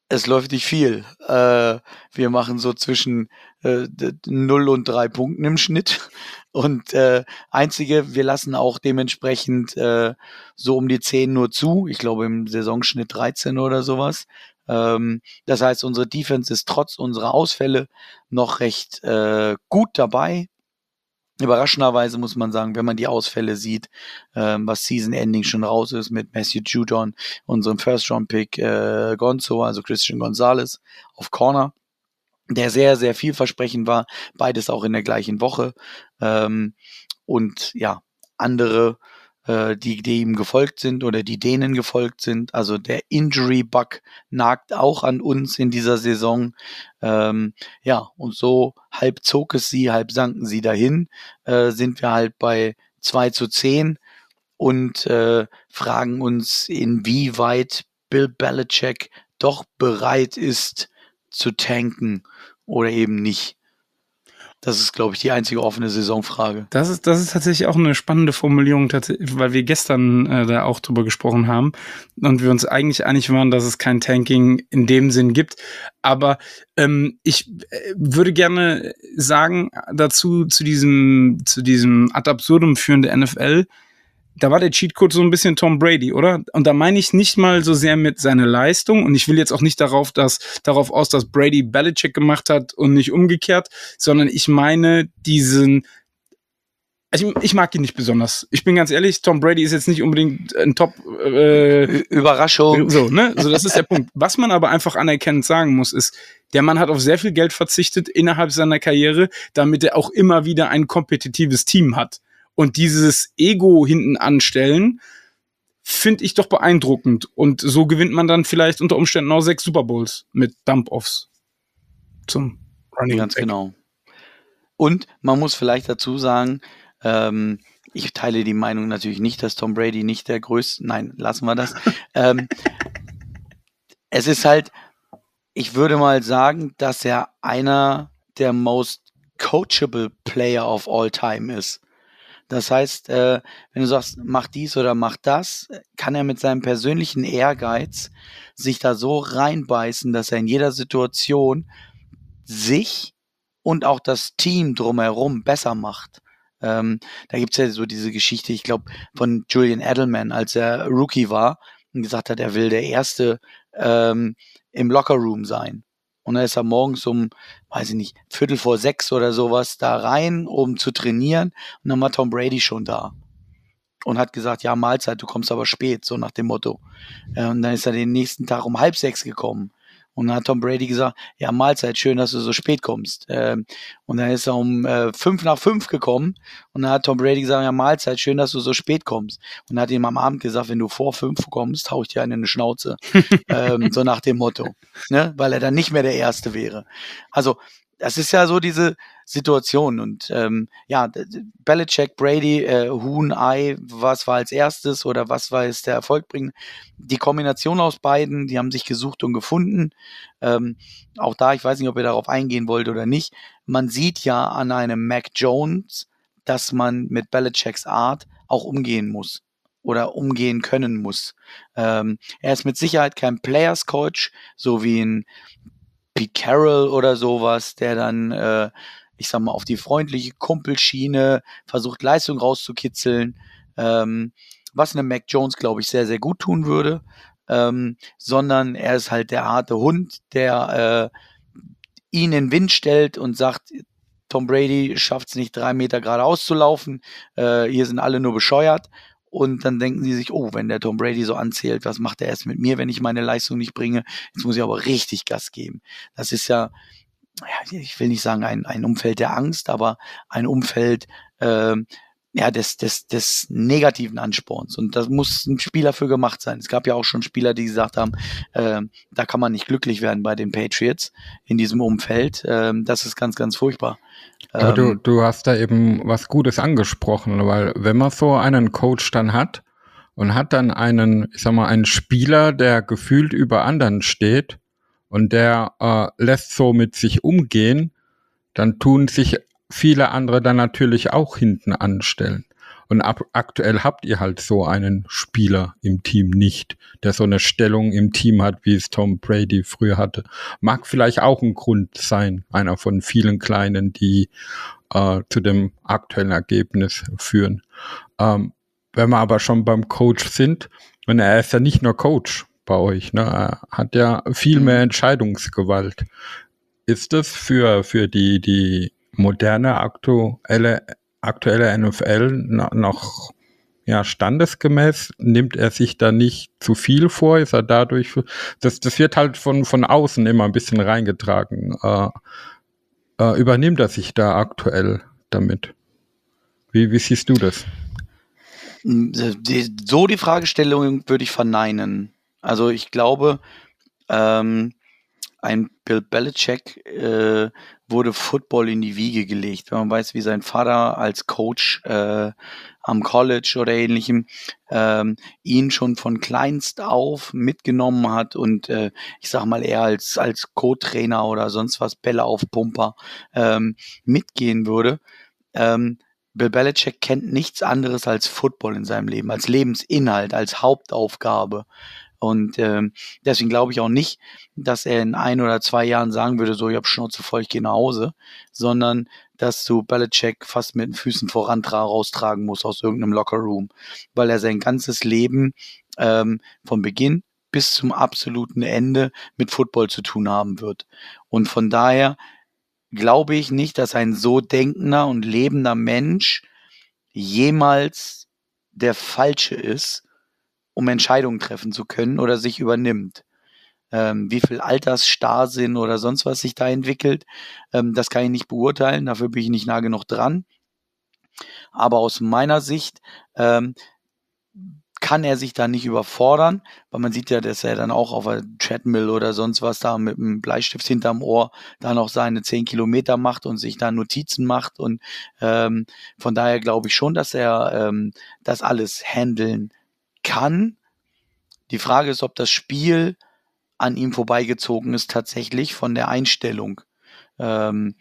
S4: es läuft nicht viel. Äh, wir machen so zwischen äh, 0 und 3 Punkten im Schnitt. [laughs] Und äh, einzige, wir lassen auch dementsprechend äh, so um die 10 nur zu. Ich glaube im Saisonschnitt 13 oder sowas. Ähm, das heißt, unsere Defense ist trotz unserer Ausfälle noch recht äh, gut dabei. Überraschenderweise muss man sagen, wenn man die Ausfälle sieht, ähm, was Season Ending schon raus ist mit Matthew Judon, unserem First Round Pick äh, Gonzo, also Christian Gonzalez auf Corner, der sehr, sehr vielversprechend war, beides auch in der gleichen Woche. Ähm, und ja, andere äh, die, die ihm gefolgt sind oder die denen gefolgt sind. Also der Injury-Bug nagt auch an uns in dieser Saison. Ähm, ja, und so halb zog es sie, halb sanken sie dahin, äh, sind wir halt bei 2 zu 10 und äh, fragen uns, inwieweit Bill Belichick doch bereit ist zu tanken oder eben nicht. Das ist, glaube ich, die einzige offene Saisonfrage.
S2: Das ist, das ist tatsächlich auch eine spannende Formulierung, weil wir gestern äh, da auch drüber gesprochen haben und wir uns eigentlich einig waren, dass es kein Tanking in dem Sinn gibt. Aber ähm, ich äh, würde gerne sagen dazu zu diesem zu diesem ad absurdum führende NFL da war der Cheatcode so ein bisschen Tom Brady, oder? Und da meine ich nicht mal so sehr mit seiner Leistung und ich will jetzt auch nicht darauf, dass, darauf aus, dass Brady Belichick gemacht hat und nicht umgekehrt, sondern ich meine diesen, also ich, ich mag ihn nicht besonders. Ich bin ganz ehrlich, Tom Brady ist jetzt nicht unbedingt ein Top
S4: äh, Überraschung.
S2: So, ne? So, das ist der Punkt. Was man aber einfach anerkennend sagen muss, ist, der Mann hat auf sehr viel Geld verzichtet innerhalb seiner Karriere, damit er auch immer wieder ein kompetitives Team hat. Und dieses Ego hinten anstellen, finde ich doch beeindruckend. Und so gewinnt man dann vielleicht unter Umständen auch sechs Super Bowls mit Dump-Offs zum
S4: Running. Ganz Back. genau. Und man muss vielleicht dazu sagen, ähm, ich teile die Meinung natürlich nicht, dass Tom Brady nicht der größte, nein, lassen wir das. [laughs] ähm, es ist halt, ich würde mal sagen, dass er einer der most coachable Player of all time ist. Das heißt, äh, wenn du sagst, mach dies oder mach das, kann er mit seinem persönlichen Ehrgeiz sich da so reinbeißen, dass er in jeder Situation sich und auch das Team drumherum besser macht. Ähm, da gibt's ja so diese Geschichte, ich glaube, von Julian Edelman, als er Rookie war und gesagt hat, er will der Erste ähm, im Lockerroom sein. Und dann ist er morgens um, weiß ich nicht, Viertel vor sechs oder sowas da rein, um zu trainieren. Und dann war Tom Brady schon da. Und hat gesagt, ja, Mahlzeit, du kommst aber spät, so nach dem Motto. Und dann ist er den nächsten Tag um halb sechs gekommen. Und dann hat Tom Brady gesagt, ja, Mahlzeit, schön, dass du so spät kommst. Ähm, und dann ist er um äh, fünf nach fünf gekommen und dann hat Tom Brady gesagt, ja, Mahlzeit, schön, dass du so spät kommst. Und dann hat ihm am Abend gesagt, wenn du vor fünf kommst, hau ich dir eine in die Schnauze. [laughs] ähm, so nach dem Motto. Ne? Weil er dann nicht mehr der Erste wäre. Also das ist ja so diese Situation. Und ähm, ja, Belichick, Brady, äh, Huhn, Ei, was war als erstes oder was war jetzt der Erfolg bringen? Die Kombination aus beiden, die haben sich gesucht und gefunden. Ähm, auch da, ich weiß nicht, ob ihr darauf eingehen wollt oder nicht. Man sieht ja an einem Mac Jones, dass man mit Belichicks Art auch umgehen muss oder umgehen können muss. Ähm, er ist mit Sicherheit kein Players Coach, so wie ein Pete Carroll oder sowas, der dann, äh, ich sag mal, auf die freundliche Kumpelschiene versucht, Leistung rauszukitzeln, ähm, was einem Mac Jones, glaube ich, sehr, sehr gut tun würde, ähm, sondern er ist halt der harte Hund, der äh, ihn in den Wind stellt und sagt, Tom Brady schafft es nicht, drei Meter geradeaus zu laufen, äh, hier sind alle nur bescheuert und dann denken sie sich, oh, wenn der Tom Brady so anzählt, was macht er erst mit mir, wenn ich meine Leistung nicht bringe? Jetzt muss ich aber richtig Gas geben. Das ist ja, ja ich will nicht sagen ein, ein Umfeld der Angst, aber ein Umfeld, äh, ja, des, des, des negativen Ansporns. Und das muss ein Spieler für gemacht sein. Es gab ja auch schon Spieler, die gesagt haben, äh, da kann man nicht glücklich werden bei den Patriots in diesem Umfeld. Äh, das ist ganz, ganz furchtbar.
S3: Aber du, ähm, du hast da eben was Gutes angesprochen, weil wenn man so einen Coach dann hat und hat dann einen, ich sag mal, einen Spieler, der gefühlt über anderen steht und der äh, lässt so mit sich umgehen, dann tun sich viele andere dann natürlich auch hinten anstellen. Und ab, aktuell habt ihr halt so einen Spieler im Team nicht, der so eine Stellung im Team hat, wie es Tom Brady früher hatte. Mag vielleicht auch ein Grund sein, einer von vielen kleinen, die äh, zu dem aktuellen Ergebnis führen. Ähm, wenn wir aber schon beim Coach sind, und er ist ja nicht nur Coach bei euch, ne? er hat ja viel mehr Entscheidungsgewalt. Ist das für, für die, die moderne aktuelle, aktuelle NFL noch ja, standesgemäß nimmt er sich da nicht zu viel vor, ist er dadurch, das, das wird halt von, von außen immer ein bisschen reingetragen. Äh, äh, übernimmt er sich da aktuell damit? Wie, wie siehst du das?
S4: So die Fragestellung würde ich verneinen. Also ich glaube, ähm, ein Bill Belichick äh, wurde Football in die Wiege gelegt. Wenn man weiß, wie sein Vater als Coach äh, am College oder ähnlichem ähm, ihn schon von kleinst auf mitgenommen hat und äh, ich sag mal eher als als Co-Trainer oder sonst was Bälle auf Pumper ähm, mitgehen würde. Ähm, Bill Belichick kennt nichts anderes als Football in seinem Leben, als Lebensinhalt, als Hauptaufgabe. Und ähm, deswegen glaube ich auch nicht, dass er in ein oder zwei Jahren sagen würde, so, ich habe Schnauze voll, ich gehe nach Hause, sondern dass du Belichick fast mit den Füßen voran raustragen musst aus irgendeinem Lockerroom, weil er sein ganzes Leben ähm, von Beginn bis zum absoluten Ende mit Football zu tun haben wird. Und von daher glaube ich nicht, dass ein so denkender und lebender Mensch jemals der Falsche ist, um Entscheidungen treffen zu können oder sich übernimmt. Ähm, wie viel Altersstarrsinn oder sonst was sich da entwickelt, ähm, das kann ich nicht beurteilen, dafür bin ich nicht nah genug dran. Aber aus meiner Sicht ähm, kann er sich da nicht überfordern, weil man sieht ja, dass er dann auch auf der Treadmill oder sonst was da mit einem Bleistift hinterm Ohr da noch seine zehn Kilometer macht und sich da Notizen macht und ähm, von daher glaube ich schon, dass er ähm, das alles handeln kann. Die Frage ist, ob das Spiel an ihm vorbeigezogen ist tatsächlich von der Einstellung. Ähm,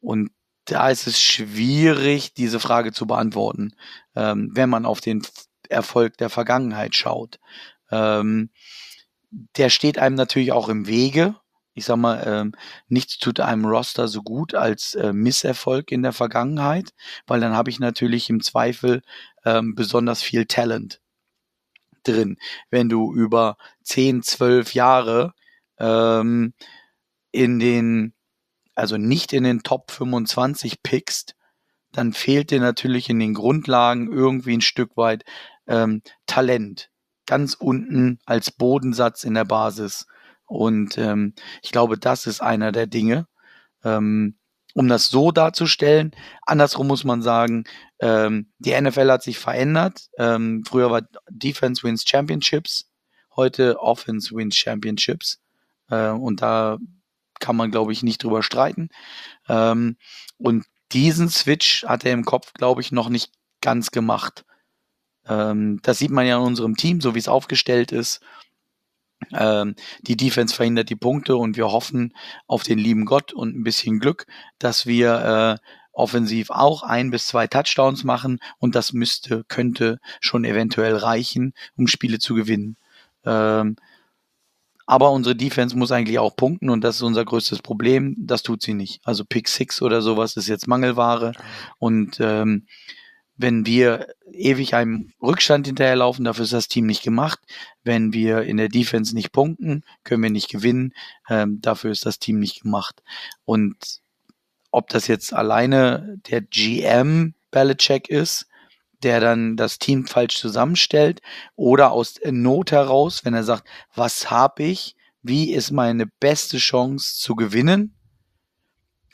S4: und da ist es schwierig, diese Frage zu beantworten, ähm, wenn man auf den Erfolg der Vergangenheit schaut. Ähm, der steht einem natürlich auch im Wege. Ich sag mal, ähm, nichts tut einem Roster so gut als äh, Misserfolg in der Vergangenheit, weil dann habe ich natürlich im Zweifel ähm, besonders viel Talent drin, wenn du über 10, 12 Jahre ähm, in den, also nicht in den Top 25 pickst, dann fehlt dir natürlich in den Grundlagen irgendwie ein Stück weit ähm, Talent. Ganz unten als Bodensatz in der Basis. Und ähm, ich glaube, das ist einer der Dinge. Ähm, um das so darzustellen. Andersrum muss man sagen, ähm, die NFL hat sich verändert. Ähm, früher war Defense wins Championships, heute Offense wins Championships. Äh, und da kann man, glaube ich, nicht drüber streiten. Ähm, und diesen Switch hat er im Kopf, glaube ich, noch nicht ganz gemacht. Ähm, das sieht man ja in unserem Team, so wie es aufgestellt ist. Ähm, die Defense verhindert die Punkte und wir hoffen auf den lieben Gott und ein bisschen Glück, dass wir äh, offensiv auch ein bis zwei Touchdowns machen und das müsste, könnte schon eventuell reichen, um Spiele zu gewinnen. Ähm, aber unsere Defense muss eigentlich auch punkten und das ist unser größtes Problem. Das tut sie nicht. Also Pick Six oder sowas ist jetzt Mangelware und ähm, wenn wir ewig einem Rückstand hinterherlaufen, dafür ist das Team nicht gemacht. Wenn wir in der Defense nicht punkten, können wir nicht gewinnen. Ähm, dafür ist das Team nicht gemacht. Und ob das jetzt alleine der GM Belichick ist, der dann das Team falsch zusammenstellt, oder aus Not heraus, wenn er sagt, was habe ich, wie ist meine beste Chance zu gewinnen,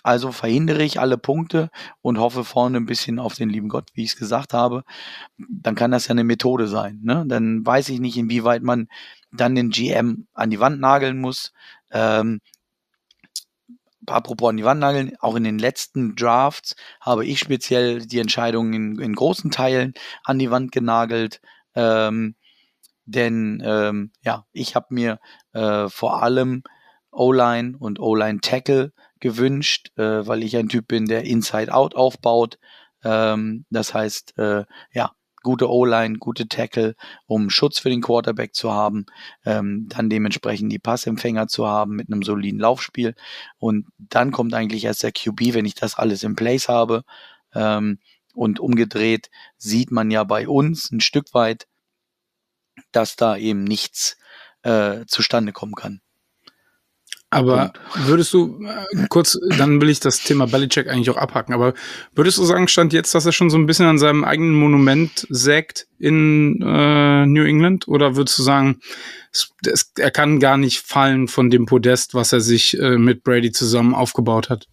S4: also verhindere ich alle Punkte und hoffe vorne ein bisschen auf den lieben Gott, wie ich es gesagt habe. Dann kann das ja eine Methode sein. Ne? Dann weiß ich nicht, inwieweit man dann den GM an die Wand nageln muss. Ähm, apropos an die Wand nageln, auch in den letzten Drafts habe ich speziell die Entscheidungen in, in großen Teilen an die Wand genagelt. Ähm, denn ähm, ja, ich habe mir äh, vor allem O-Line und O-Line Tackle gewünscht, äh, weil ich ein Typ bin, der Inside-Out aufbaut. Ähm, das heißt, äh, ja, gute O-Line, gute Tackle, um Schutz für den Quarterback zu haben, ähm, dann dementsprechend die Passempfänger zu haben mit einem soliden Laufspiel und dann kommt eigentlich erst der QB, wenn ich das alles in place habe ähm, und umgedreht sieht man ja bei uns ein Stück weit, dass da eben nichts äh, zustande kommen kann.
S2: Aber würdest du, äh, kurz, dann will ich das Thema Belichick eigentlich auch abhaken, aber würdest du sagen, stand jetzt, dass er schon so ein bisschen an seinem eigenen Monument sägt in äh, New England? Oder würdest du sagen, es, es, er kann gar nicht fallen von dem Podest, was er sich äh, mit Brady zusammen aufgebaut hat?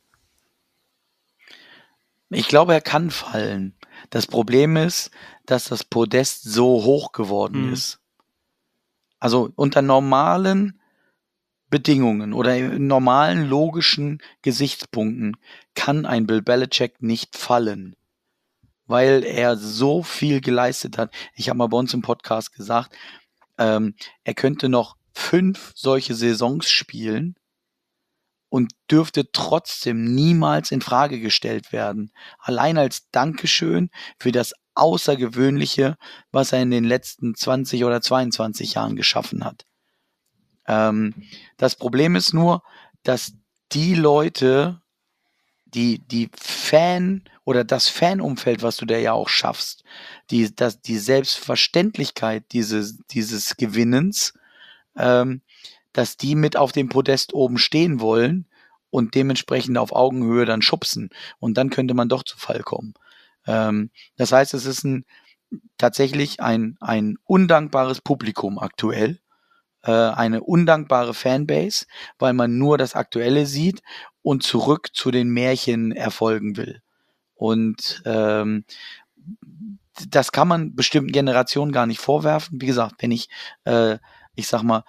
S4: Ich glaube, er kann fallen. Das Problem ist, dass das Podest so hoch geworden
S2: Mhm.
S4: ist. Also unter normalen Bedingungen oder in normalen logischen Gesichtspunkten kann ein Bill Belichick nicht fallen, weil er so viel geleistet hat. Ich habe mal bei uns im Podcast gesagt, ähm, er könnte noch fünf solche Saisons spielen und dürfte trotzdem niemals in Frage gestellt werden. Allein als Dankeschön für das Außergewöhnliche, was er in den letzten 20 oder 22 Jahren geschaffen hat. Ähm, das Problem ist nur, dass die Leute, die, die Fan oder das Fanumfeld, was du da ja auch schaffst, die, das, die Selbstverständlichkeit dieses, dieses Gewinnens, ähm, dass die mit auf dem Podest oben stehen wollen und dementsprechend auf Augenhöhe dann schubsen. Und dann könnte man doch zu Fall kommen. Ähm, das heißt, es ist ein, tatsächlich ein, ein undankbares Publikum aktuell, äh, eine undankbare Fanbase, weil man nur das Aktuelle sieht und zurück zu den Märchen erfolgen will. Und ähm, das kann man bestimmten Generationen gar nicht vorwerfen. Wie gesagt, wenn ich, äh, ich sag mal,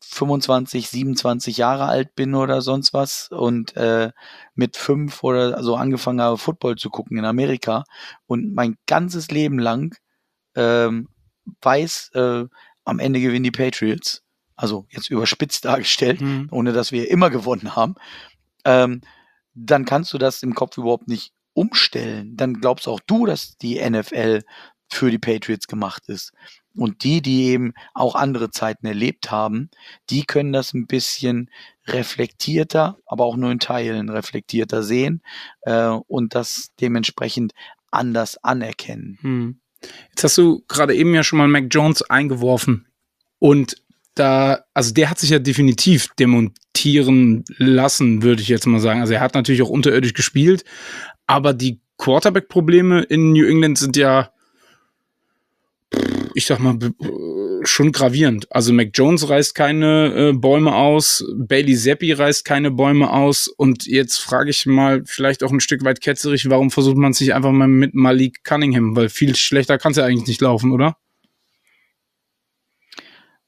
S4: 25, 27 Jahre alt bin oder sonst was und äh, mit fünf oder so angefangen habe, Football zu gucken in Amerika und mein ganzes Leben lang ähm, weiß, äh, am Ende gewinnen die Patriots. Also jetzt überspitzt dargestellt,
S2: Mhm.
S4: ohne dass wir immer gewonnen haben, ähm, dann kannst du das im Kopf überhaupt nicht umstellen. Dann glaubst auch du, dass die NFL für die Patriots gemacht ist. Und die, die eben auch andere Zeiten erlebt haben, die können das ein bisschen reflektierter, aber auch nur in Teilen reflektierter sehen äh, und das dementsprechend anders anerkennen.
S2: Hm. Jetzt hast du gerade eben ja schon mal Mac Jones eingeworfen. Und da, also der hat sich ja definitiv demontieren lassen, würde ich jetzt mal sagen. Also er hat natürlich auch unterirdisch gespielt, aber die Quarterback-Probleme in New England sind ja, ich sag mal, be- schon gravierend. Also Mac Jones reißt keine äh, Bäume aus, Bailey Zappi reißt keine Bäume aus und jetzt frage ich mal vielleicht auch ein Stück weit ketzerig, warum versucht man es nicht einfach mal mit Malik Cunningham, weil viel schlechter kann es ja eigentlich nicht laufen, oder?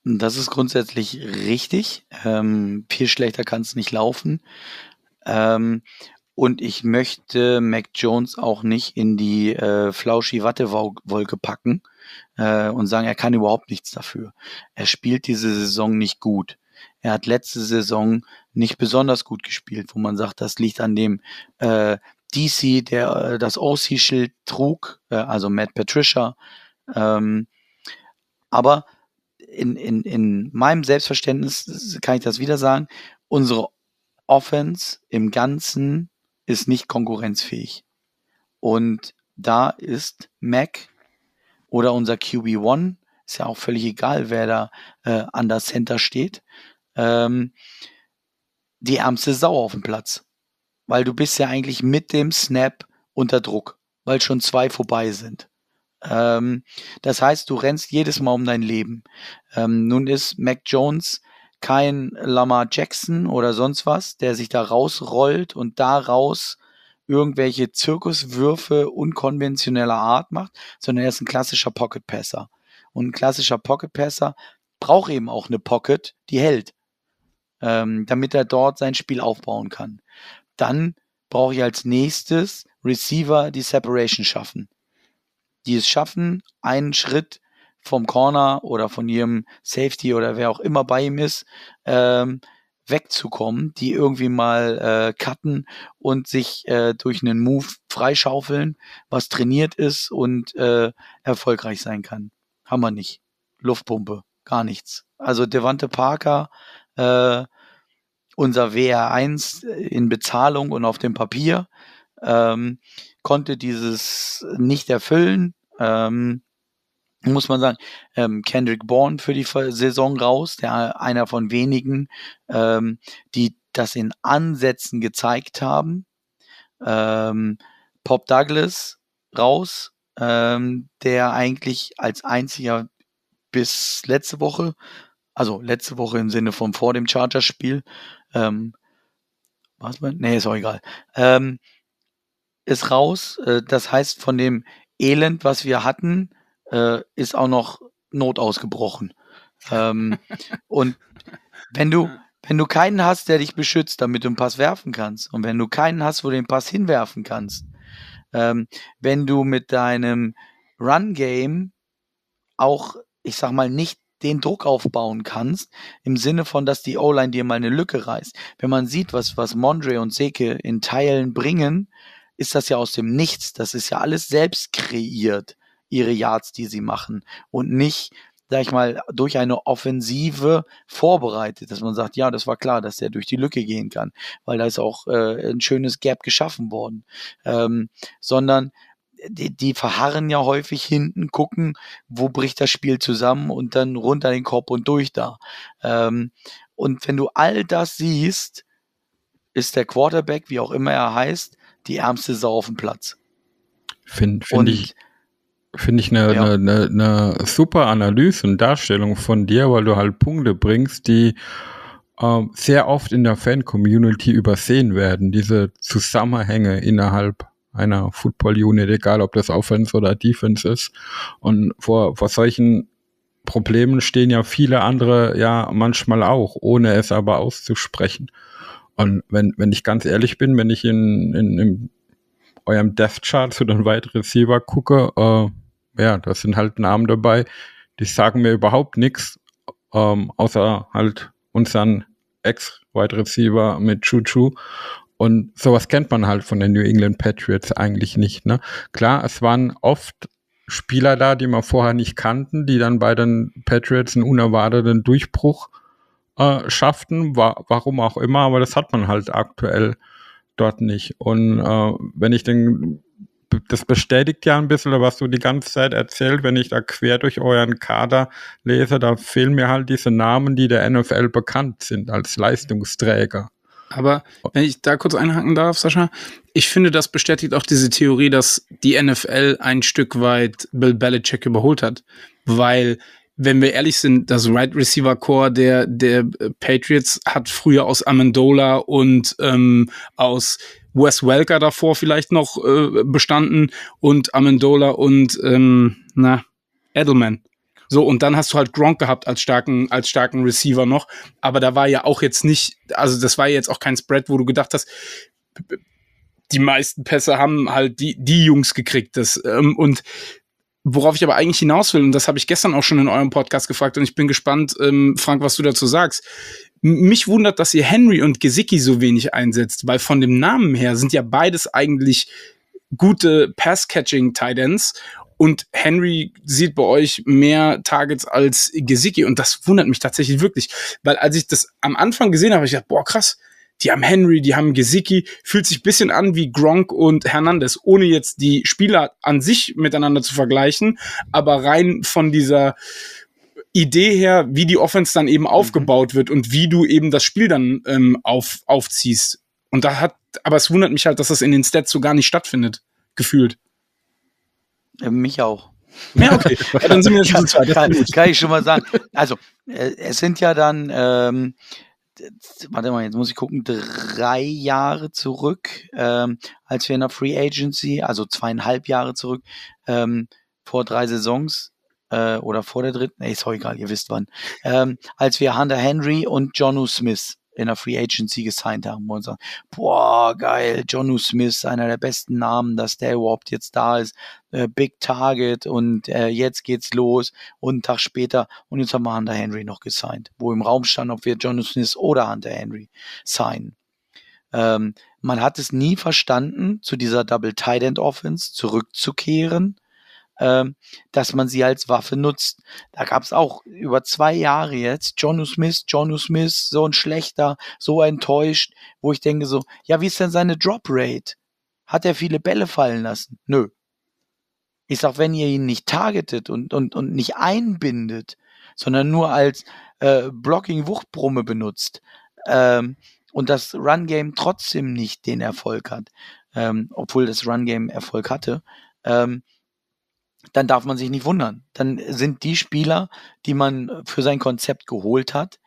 S4: Das ist grundsätzlich richtig. Ähm, viel schlechter kann es nicht laufen. Ähm, und ich möchte Mac Jones auch nicht in die äh, flauschi Wattewolke packen äh, und sagen, er kann überhaupt nichts dafür. Er spielt diese Saison nicht gut. Er hat letzte Saison nicht besonders gut gespielt, wo man sagt, das liegt an dem äh, DC, der äh, das OC-Schild trug, äh, also Matt Patricia. Ähm, aber in, in, in meinem Selbstverständnis kann ich das wieder sagen, unsere Offense im Ganzen ist nicht konkurrenzfähig. Und da ist Mac oder unser QB1, ist ja auch völlig egal, wer da äh, an der Center steht, ähm, die ärmste Sau auf dem Platz. Weil du bist ja eigentlich mit dem Snap unter Druck, weil schon zwei vorbei sind. Ähm, das heißt, du rennst jedes Mal um dein Leben. Ähm, nun ist Mac Jones kein Lamar Jackson oder sonst was, der sich da rausrollt und daraus irgendwelche Zirkuswürfe unkonventioneller Art macht, sondern er ist ein klassischer Pocket Passer. Und ein klassischer Pocket Passer braucht eben auch eine Pocket, die hält, ähm, damit er dort sein Spiel aufbauen kann. Dann brauche ich als nächstes Receiver, die Separation schaffen. Die es schaffen, einen Schritt vom Corner oder von ihrem Safety oder wer auch immer bei ihm ist, ähm, wegzukommen, die irgendwie mal äh, cutten und sich äh, durch einen Move freischaufeln, was trainiert ist und äh, erfolgreich sein kann. Haben wir nicht. Luftpumpe, gar nichts. Also Devante Parker, äh, unser WR1 in Bezahlung und auf dem Papier, ähm, konnte dieses nicht erfüllen. Ähm, muss man sagen, ähm, Kendrick Bourne für die Saison raus, der einer von wenigen, ähm, die das in Ansätzen gezeigt haben. Ähm, Pop Douglas raus, ähm, der eigentlich als einziger bis letzte Woche, also letzte Woche im Sinne von vor dem Chargers-Spiel, ähm, was man? Nee, ist auch egal. Ähm, ist raus. Äh, das heißt, von dem Elend, was wir hatten, äh, ist auch noch Not ausgebrochen. Ähm, [laughs] und wenn du, wenn du keinen hast, der dich beschützt, damit du einen Pass werfen kannst, und wenn du keinen hast, wo du den Pass hinwerfen kannst, ähm, wenn du mit deinem Run-Game auch, ich sag mal, nicht den Druck aufbauen kannst, im Sinne von, dass die O-Line dir mal eine Lücke reißt. Wenn man sieht, was, was Mondre und Seke in Teilen bringen, ist das ja aus dem Nichts. Das ist ja alles selbst kreiert, ihre Yards, die sie machen. Und nicht, sag ich mal, durch eine Offensive vorbereitet, dass man sagt, ja, das war klar, dass der durch die Lücke gehen kann, weil da ist auch äh, ein schönes Gap geschaffen worden. Ähm, sondern die, die verharren ja häufig hinten, gucken, wo bricht das Spiel zusammen und dann runter den Korb und durch da. Ähm, und wenn du all das siehst, ist der Quarterback, wie auch immer er heißt, die ärmste Sau auf dem Platz.
S3: Finde find ich, finde ich eine, ja. eine, eine, eine super Analyse und Darstellung von dir, weil du halt Punkte bringst, die ähm, sehr oft in der Fan-Community übersehen werden. Diese Zusammenhänge innerhalb einer Football-Unit, egal ob das Offense oder Defense ist. Und vor, vor solchen Problemen stehen ja viele andere ja manchmal auch, ohne es aber auszusprechen. Und wenn, wenn ich ganz ehrlich bin, wenn ich in, in, in eurem Death Chart zu den Wide Receiver gucke, äh, ja, da sind halt Namen dabei, die sagen mir überhaupt nichts, ähm, außer halt unseren Ex-Wide Receiver mit Chuchu. Und sowas kennt man halt von den New England Patriots eigentlich nicht. Ne? Klar, es waren oft Spieler da, die man vorher nicht kannten, die dann bei den Patriots einen unerwarteten Durchbruch äh, schafften, wa warum auch immer, aber das hat man halt aktuell dort nicht. Und äh, wenn ich den, das bestätigt ja ein bisschen, was du die ganze Zeit erzählt, wenn ich da quer durch euren Kader lese, da fehlen mir halt diese Namen, die der NFL bekannt sind als Leistungsträger.
S2: Aber wenn ich da kurz einhaken darf, Sascha, ich finde, das bestätigt auch diese Theorie, dass die NFL ein Stück weit Bill Belichick überholt hat. Weil, wenn wir ehrlich sind, das Right Receiver Core der, der Patriots hat früher aus Amendola und ähm, aus Wes Welker davor vielleicht noch äh, bestanden und Amendola und ähm, na, Edelman. So, und dann hast du halt Gronk gehabt als starken, als starken Receiver noch. Aber da war ja auch jetzt nicht, also das war jetzt auch kein Spread, wo du gedacht hast, die meisten Pässe haben halt die, die Jungs gekriegt. Das, ähm, und worauf ich aber eigentlich hinaus will, und das habe ich gestern auch schon in eurem Podcast gefragt, und ich bin gespannt, ähm, Frank, was du dazu sagst. Mich wundert, dass ihr Henry und Gesicki so wenig einsetzt, weil von dem Namen her sind ja beides eigentlich gute Pass-Catching-Tidends und Henry sieht bei euch mehr Targets als Gesicki. Und das wundert mich tatsächlich wirklich, weil als ich das am Anfang gesehen habe, ich dachte, boah krass, die haben Henry, die haben Gesicki, fühlt sich bisschen an wie Gronk und Hernandez, ohne jetzt die Spieler an sich miteinander zu vergleichen, aber rein von dieser Idee her, wie die Offense dann eben mhm. aufgebaut wird und wie du eben das Spiel dann ähm, auf, aufziehst. Und da hat, aber es wundert mich halt, dass das in den Stats so gar nicht stattfindet, gefühlt.
S4: Mich auch. [laughs]
S2: Ja, okay. Ja, dann sind wir schon [laughs]
S4: zwei. Kann, kann, ich schon mal sagen. Also, äh, es sind ja dann, ähm, warte mal, jetzt muss ich gucken, drei Jahre zurück, ähm, als wir in der Free Agency, also zweieinhalb Jahre zurück, ähm, vor drei Saisons, äh, oder vor der dritten, nee, ist auch egal, ihr wisst wann, ähm, als wir Hunter Henry und Jonu Smith in der Free Agency gesigned haben und sagen, boah, geil, Jonu Smith, einer der besten Namen, dass der überhaupt jetzt da ist, äh, Big Target und äh, jetzt geht's los. Und einen Tag später und jetzt haben wir Hunter Henry noch gesigned, wo im Raum stand, ob wir Jonu Smith oder Hunter Henry signen. Ähm, man hat es nie verstanden, zu dieser Double Tight End Offense zurückzukehren ähm, dass man sie als Waffe nutzt. Da gab es auch über zwei Jahre jetzt Jonu Smith, Jonu Smith, so ein schlechter, so enttäuscht, wo ich denke so, ja, wie ist denn seine Drop Rate? Hat er viele Bälle fallen lassen? Nö. Ich sag, wenn ihr ihn nicht targetet und, und, und nicht einbindet, sondern nur als äh, Blocking-Wuchtbrumme benutzt ähm, und das Run-Game trotzdem nicht den Erfolg hat, ähm, obwohl das Run-Game Erfolg hatte, ähm, dann darf man sich nicht wundern. Dann sind die Spieler, die man für sein Konzept geholt hat,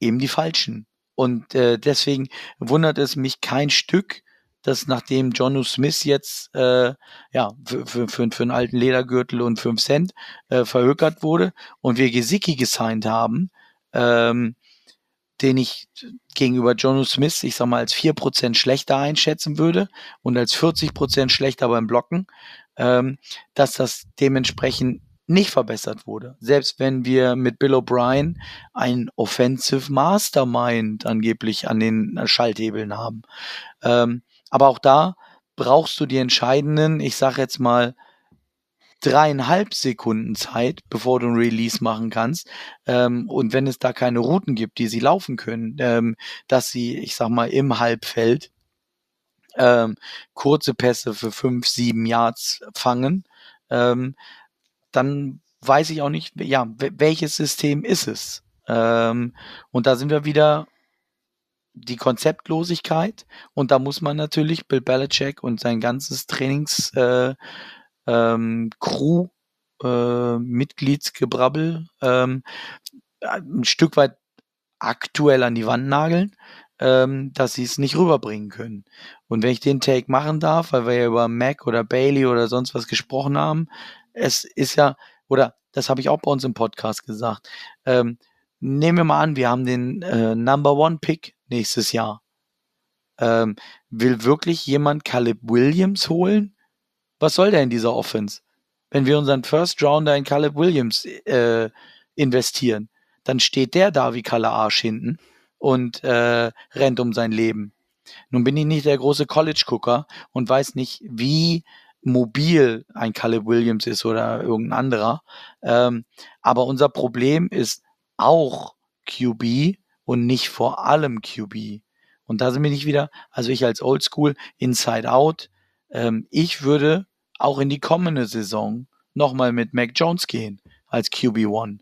S4: eben die falschen. Und äh, deswegen wundert es mich kein Stück, dass nachdem Jonu Smith jetzt äh, ja für, für, für, für einen alten Ledergürtel und 5 Cent äh, verhökert wurde und wir Gesicki gesigned haben, ähm, den ich gegenüber Jonu Smith, ich sag mal, als 4% schlechter einschätzen würde und als 40% schlechter beim Blocken, ähm, dass das dementsprechend nicht verbessert wurde. Selbst wenn wir mit Bill O'Brien ein Offensive Mastermind angeblich an den Schalthebeln haben. Ähm, aber auch da brauchst du die entscheidenden, ich sag jetzt mal, dreieinhalb Sekunden Zeit, bevor du ein Release machen kannst. Ähm, und wenn es da keine Routen gibt, die sie laufen können, ähm, dass sie, ich sag mal, im Halbfeld ähm, kurze Pässe für fünf, sieben Yards fangen, ähm, dann weiß ich auch nicht, ja, welches System ist es? Ähm, und da sind wir wieder die Konzeptlosigkeit und da muss man natürlich Bill Belichick und sein ganzes Trainings äh, ähm, Crew äh, Mitgliedsgebrabbel ähm, ein Stück weit aktuell an die Wand nageln, ähm, dass sie es nicht rüberbringen können. Und wenn ich den Take machen darf, weil wir ja über Mac oder Bailey oder sonst was gesprochen haben, es ist ja, oder das habe ich auch bei uns im Podcast gesagt, ähm, nehmen wir mal an, wir haben den äh, Number One Pick nächstes Jahr. Ähm, will wirklich jemand Caleb Williams holen? Was soll der in dieser Offense? Wenn wir unseren First Rounder in Caleb Williams äh, investieren, dann steht der da wie Kalle Arsch hinten und äh, rennt um sein Leben. Nun bin ich nicht der große College-Gucker und weiß nicht, wie mobil ein Caleb Williams ist oder irgendein anderer. Ähm, aber unser Problem ist auch QB und nicht vor allem QB. Und da sind wir nicht wieder, also ich als Oldschool, Inside Out. Ähm, ich würde auch in die kommende Saison nochmal mit Mac Jones gehen als QB1.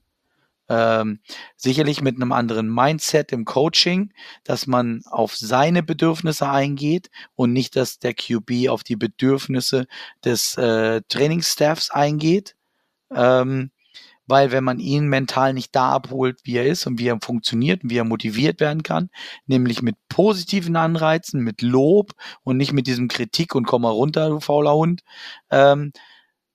S4: Ähm, sicherlich mit einem anderen Mindset im Coaching, dass man auf seine Bedürfnisse eingeht und nicht, dass der QB auf die Bedürfnisse des äh, Trainingsstaffs eingeht. Ähm, weil wenn man ihn mental nicht da abholt, wie er ist und wie er funktioniert und wie er motiviert werden kann, nämlich mit positiven Anreizen, mit Lob und nicht mit diesem Kritik und komm mal runter, du fauler Hund, ähm,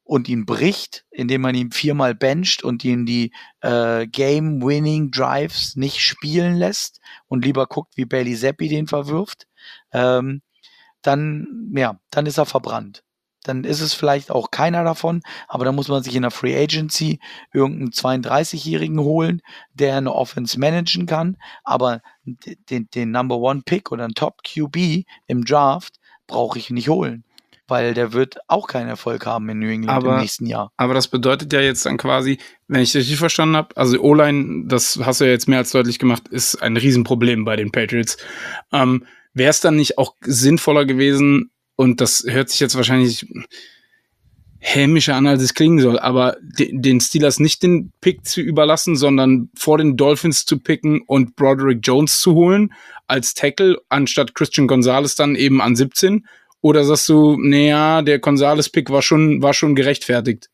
S4: und ihn bricht, indem man ihn viermal bencht und ihn die äh, Game-Winning-Drives nicht spielen lässt und lieber guckt, wie Bailey Zappi den verwirft, ähm, dann, ja, dann ist er verbrannt dann ist es vielleicht auch keiner davon, aber dann muss man sich in der Free Agency irgendeinen 32-Jährigen holen, der eine Offense managen kann, aber den, den Number One Pick oder einen Top QB im Draft brauche ich nicht holen, weil der wird auch keinen Erfolg haben in New England
S2: aber,
S4: im nächsten Jahr.
S2: Aber das bedeutet ja jetzt dann quasi, wenn ich richtig verstanden habe, also O-Line, das hast du ja jetzt mehr als deutlich gemacht, ist ein Riesenproblem bei den Patriots. Ähm, Wäre es dann nicht auch sinnvoller gewesen, und das hört sich jetzt wahrscheinlich hämischer an, als es klingen soll, aber den Steelers nicht den Pick zu überlassen, sondern vor den Dolphins zu picken und Broderick Jones zu holen als Tackle, anstatt Christian Gonzalez dann eben an 17? Oder sagst du, naja, der Gonzalez-Pick war schon, war schon gerechtfertigt?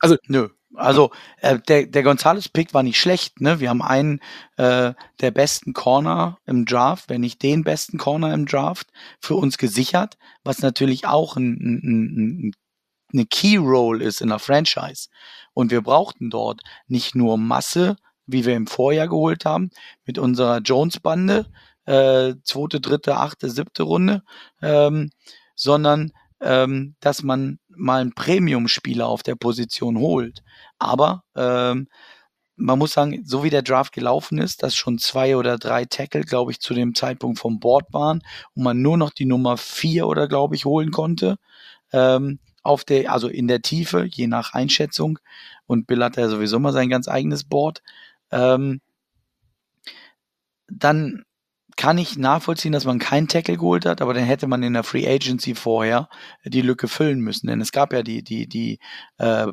S4: Also, nö. Also äh, der, der Gonzales-Pick war nicht schlecht. Ne? Wir haben einen äh, der besten Corner im Draft, wenn nicht den besten Corner im Draft, für uns gesichert, was natürlich auch ein, ein, ein, eine Key-Role ist in der Franchise. Und wir brauchten dort nicht nur Masse, wie wir im Vorjahr geholt haben, mit unserer Jones-Bande, äh, zweite, dritte, achte, siebte Runde, ähm, sondern ähm, dass man mal einen Premium-Spieler auf der Position holt. Aber ähm, man muss sagen, so wie der Draft gelaufen ist, dass schon zwei oder drei Tackle, glaube ich, zu dem Zeitpunkt vom Board waren und man nur noch die Nummer vier oder glaube ich holen konnte. Ähm, auf der, also in der Tiefe, je nach Einschätzung. Und Bill hat ja sowieso mal sein ganz eigenes Board. Ähm, dann kann ich nachvollziehen, dass man keinen Tackle geholt hat, aber dann hätte man in der Free Agency vorher die Lücke füllen müssen. Denn es gab ja die, die, die, äh,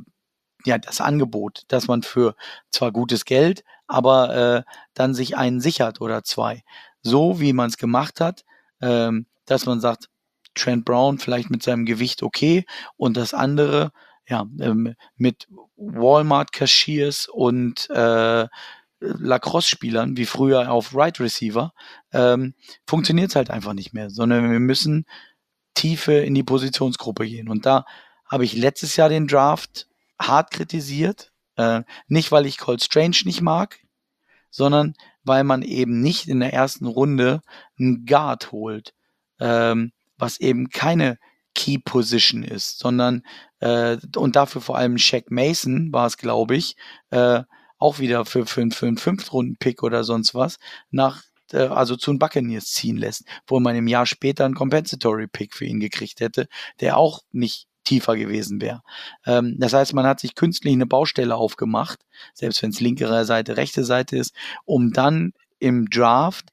S4: ja, das Angebot, dass man für zwar gutes Geld, aber äh, dann sich einen sichert oder zwei. So wie man es gemacht hat, ähm, dass man sagt, Trent Brown vielleicht mit seinem Gewicht okay und das andere ja ähm, mit Walmart Cashiers und äh, Lacrosse-Spielern wie früher auf Right Receiver, ähm, funktioniert es halt einfach nicht mehr, sondern wir müssen Tiefe in die Positionsgruppe gehen. Und da habe ich letztes Jahr den Draft hart kritisiert. Äh, nicht, weil ich Cold Strange nicht mag, sondern weil man eben nicht in der ersten Runde einen Guard holt, ähm, was eben keine Key Position ist, sondern äh, und dafür vor allem Shaq Mason war es, glaube ich, äh, auch wieder für, für, für einen Fünftrunden-Pick oder sonst was, nach äh, also zu den Buccaneers ziehen lässt, wo man im Jahr später einen Compensatory Pick für ihn gekriegt hätte, der auch nicht tiefer gewesen wäre. Ähm, das heißt, man hat sich künstlich eine Baustelle aufgemacht, selbst wenn es linkere Seite, rechte Seite ist, um dann im Draft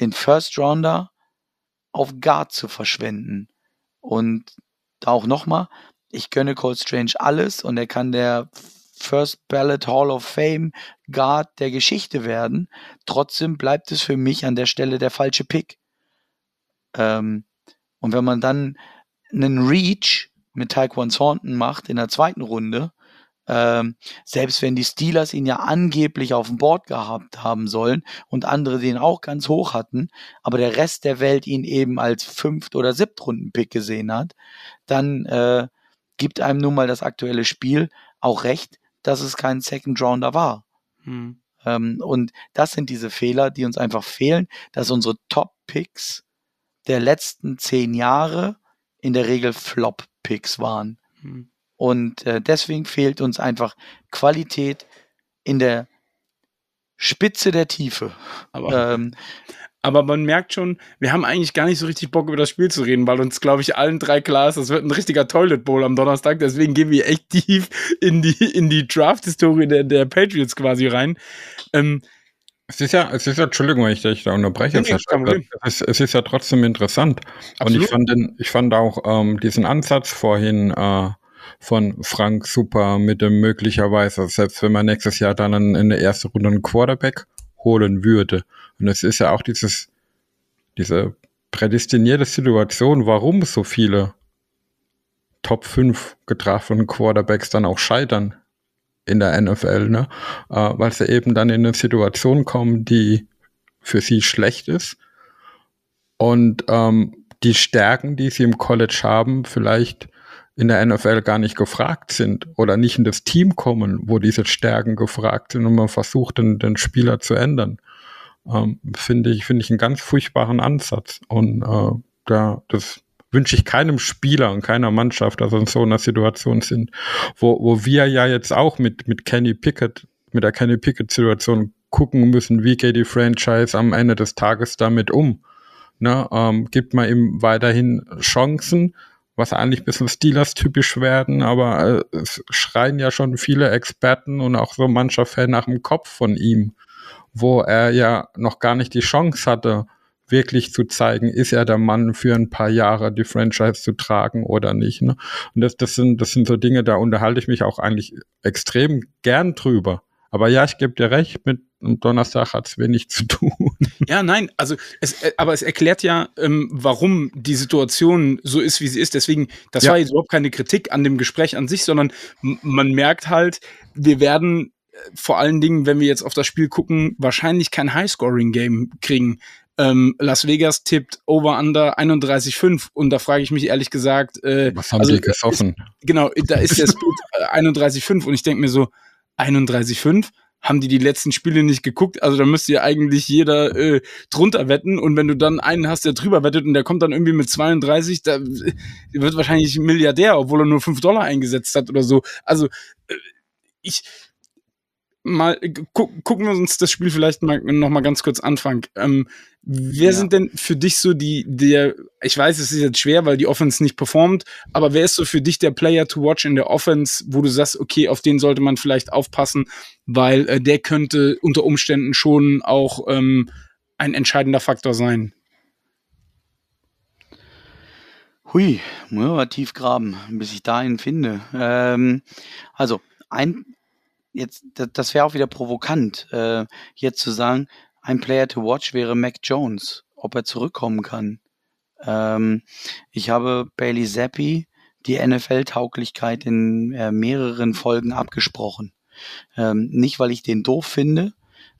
S4: den First Rounder auf Guard zu verschwenden. Und auch nochmal, ich gönne Cold Strange alles und er kann der First Ballot Hall of Fame Guard der Geschichte werden. Trotzdem bleibt es für mich an der Stelle der falsche Pick. Ähm, und wenn man dann einen Reach mit Taekwon Thornton macht in der zweiten Runde, ähm, selbst wenn die Steelers ihn ja angeblich auf dem Board gehabt haben sollen und andere den auch ganz hoch hatten, aber der Rest der Welt ihn eben als Fünft- oder Siebtrunden-Pick gesehen hat, dann äh, gibt einem nun mal das aktuelle Spiel auch recht, dass es kein Second Rounder war. Hm. Ähm, und das sind diese Fehler, die uns einfach fehlen, dass unsere Top-Picks der letzten zehn Jahre in der Regel Flop-Picks waren. Hm. Und äh, deswegen fehlt uns einfach Qualität in der Spitze der Tiefe.
S2: Aber, ähm, aber man merkt schon, wir haben eigentlich gar nicht so richtig Bock über das Spiel zu reden, weil uns, glaube ich, allen drei klar ist, das wird ein richtiger Toilet Bowl am Donnerstag. Deswegen gehen wir echt [laughs] tief in die, in die Draft-Historie der, der Patriots quasi rein. Ähm,
S3: es ist ja, es ist ja, Entschuldigung, wenn ich dich da unterbreche. Nee, nee, es, es, ist ja trotzdem interessant. Absolut. Und ich fand, den, ich fand auch ähm, diesen Ansatz vorhin äh, von Frank super mit dem möglicherweise, selbst wenn man nächstes Jahr dann in der ersten Runde einen Quarterback holen würde. Und es ist ja auch dieses, diese prädestinierte Situation, warum so viele Top 5 getrafenen Quarterbacks dann auch scheitern in der NFL, ne? Äh, weil sie eben dann in eine Situation kommen, die für sie schlecht ist und ähm, die Stärken, die sie im College haben, vielleicht in der NFL gar nicht gefragt sind oder nicht in das Team kommen, wo diese Stärken gefragt sind und man versucht, den, den Spieler zu ändern. Ähm, finde ich, finde ich einen ganz furchtbaren Ansatz. Und äh, da, das wünsche ich keinem Spieler und keiner Mannschaft, dass wir in so einer Situation sind, wo, wo wir ja jetzt auch mit, mit Kenny Pickett, mit der Kenny Pickett-Situation gucken müssen, wie geht die Franchise am Ende des Tages damit um. Ne, ähm, gibt man ihm weiterhin Chancen, was eigentlich ein bisschen Steelers-typisch werden, aber äh, es schreien ja schon viele Experten und auch so mancher Fan nach dem Kopf von ihm, wo er ja noch gar nicht die Chance hatte, wirklich zu zeigen, ist er der Mann für ein paar Jahre die Franchise zu tragen oder nicht. Ne? Und das, das, sind, das sind so Dinge, da unterhalte ich mich auch eigentlich extrem gern drüber. Aber ja, ich gebe dir recht, mit Donnerstag hat es wenig zu tun.
S2: Ja, nein, also es, äh, aber es erklärt ja, ähm, warum die Situation so ist, wie sie ist. Deswegen, das ja. war jetzt überhaupt keine Kritik an dem Gespräch an sich, sondern man merkt halt, wir werden vor allen Dingen, wenn wir jetzt auf das Spiel gucken, wahrscheinlich kein High-Scoring-Game kriegen. Ähm, Las Vegas tippt Over-Under 31,5 und da frage ich mich ehrlich gesagt, äh,
S3: was haben also, die gesoffen?
S2: Ist, genau, da ist der Split 31,5 und ich denke mir so, 31,5? Haben die die letzten Spiele nicht geguckt? Also da müsste ja eigentlich jeder äh, drunter wetten und wenn du dann einen hast, der drüber wettet und der kommt dann irgendwie mit 32, da wird wahrscheinlich Milliardär, obwohl er nur 5 Dollar eingesetzt hat oder so. Also äh, ich, mal gu gucken wir uns das Spiel vielleicht mal noch mal ganz kurz anfangen. Ähm, wer ja. sind denn für dich so die der ich weiß, es ist jetzt schwer, weil die Offense nicht performt, aber wer ist so für dich der Player to watch in der Offense, wo du sagst, okay, auf den sollte man vielleicht aufpassen, weil äh, der könnte unter Umständen schon auch ähm, ein entscheidender Faktor sein.
S4: Hui, muss man tief graben, bis ich da einen finde. Ähm, also ein jetzt, das wäre auch wieder provokant, äh, jetzt zu sagen, ein Player to watch wäre Mac Jones, ob er zurückkommen kann. Ähm, ich habe Bailey Zappi die NFL-Tauglichkeit in äh, mehreren Folgen abgesprochen. Ähm, nicht, weil ich den doof finde,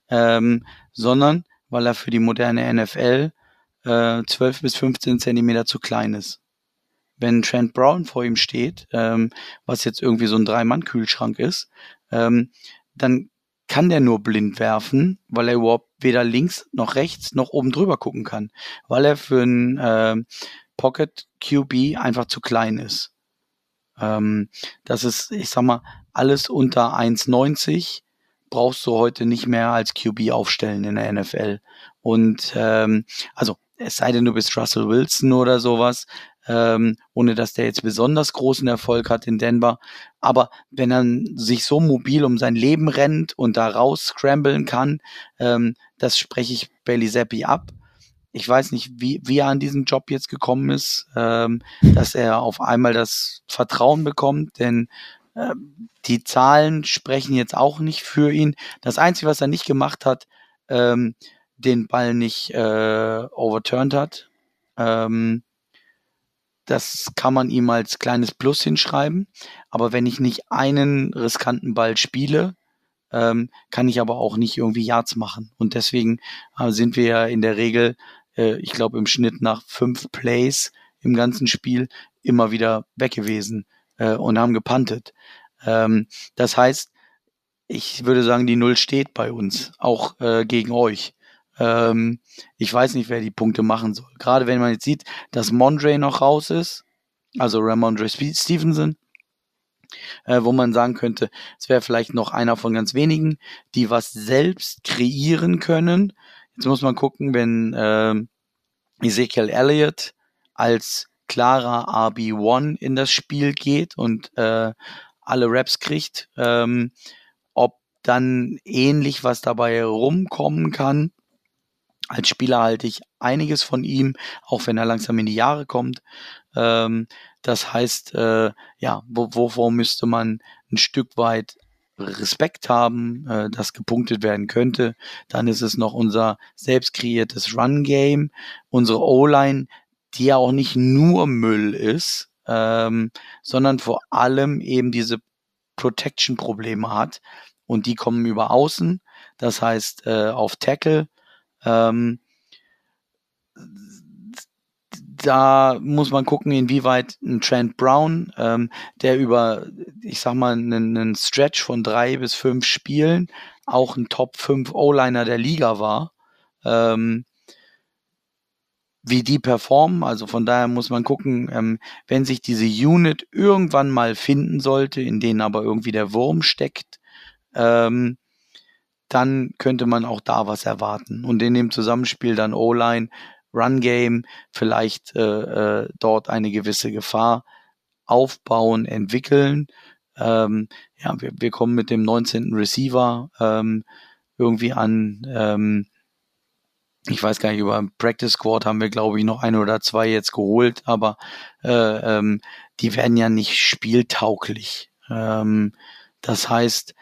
S4: ähm, sondern weil er für die moderne NFL äh, 12 bis 15 Zentimeter zu klein ist. wenn Trent Brown vor ihm steht, ähm, was jetzt irgendwie so ein Drei-Mann-Kühlschrank ist, ähm, dann kann der nur blind werfen, weil er überhaupt weder links noch rechts noch oben drüber gucken kann, weil er für ein äh, Pocket QB einfach zu klein ist. Ähm, das ist, ich sag mal, alles unter 1,90 brauchst du heute nicht mehr als QB aufstellen in der NFL. Und ähm, also es sei denn, du bist Russell Wilson oder sowas, ähm, ohne dass der jetzt besonders großen Erfolg hat in Denver. Aber wenn er sich so mobil um sein Leben rennt und da raus scramblen kann, ähm, das spreche ich Bailey Zappi ab. Ich weiß nicht, wie, wie er an diesen Job jetzt gekommen ist, ähm, dass er auf einmal das Vertrauen bekommt, denn äh, die Zahlen sprechen jetzt auch nicht für ihn. Das Einzige, was er nicht gemacht hat, ähm, den Ball nicht äh, overturned hat. Ähm, das kann man ihm als kleines Plus hinschreiben. Aber wenn ich nicht einen riskanten Ball spiele, ähm, kann ich aber auch nicht irgendwie Yards machen. Und deswegen äh, sind wir ja in der Regel, äh, ich glaube im Schnitt nach fünf Plays im ganzen Spiel immer wieder weg gewesen äh, und haben gepantet. Ähm, das heißt, ich würde sagen, die Null steht bei uns, auch äh, gegen euch. Ähm, ich weiß nicht, wer die Punkte machen soll. Gerade wenn man jetzt sieht, dass Mondre noch raus ist, also Ramondre Stevenson, äh, wo man sagen könnte, es wäre vielleicht noch einer von ganz wenigen, die was selbst kreieren können. Jetzt muss man gucken, wenn äh, Ezekiel Elliott als klarer RB1 in das Spiel geht und äh, alle Raps kriegt, ähm, ob dann ähnlich was dabei rumkommen kann als Spieler halte ich einiges von ihm, auch wenn er langsam in die Jahre kommt. Ähm, das heißt, äh, ja, wo, wovor müsste man ein Stück weit Respekt haben, äh, das gepunktet werden könnte. Dann ist es noch unser selbst kreiertes Run-Game, unsere O-Line, die ja auch nicht nur Müll ist, ähm, sondern vor allem eben diese Protection-Probleme hat. Und die kommen über außen, das heißt äh, auf Tackle ähm, da muss man gucken, inwieweit ein Trent Brown, ähm, der über, ich sag mal, einen, einen Stretch von drei bis fünf Spielen auch ein Top 5 O-Liner der Liga war, ähm, wie die performen. Also von daher muss man gucken, ähm, wenn sich diese Unit irgendwann mal finden sollte, in denen aber irgendwie der Wurm steckt, ähm, dann könnte man auch da was erwarten. Und in dem Zusammenspiel dann O-Line, Run-Game, vielleicht äh, äh, dort eine gewisse Gefahr aufbauen, entwickeln. Ähm, ja, wir, wir kommen mit dem 19. Receiver ähm, irgendwie an. Ähm, ich weiß gar nicht, über Practice Squad haben wir, glaube ich, noch ein oder zwei jetzt geholt, aber äh, ähm, die werden ja nicht spieltauglich. Ähm, das heißt,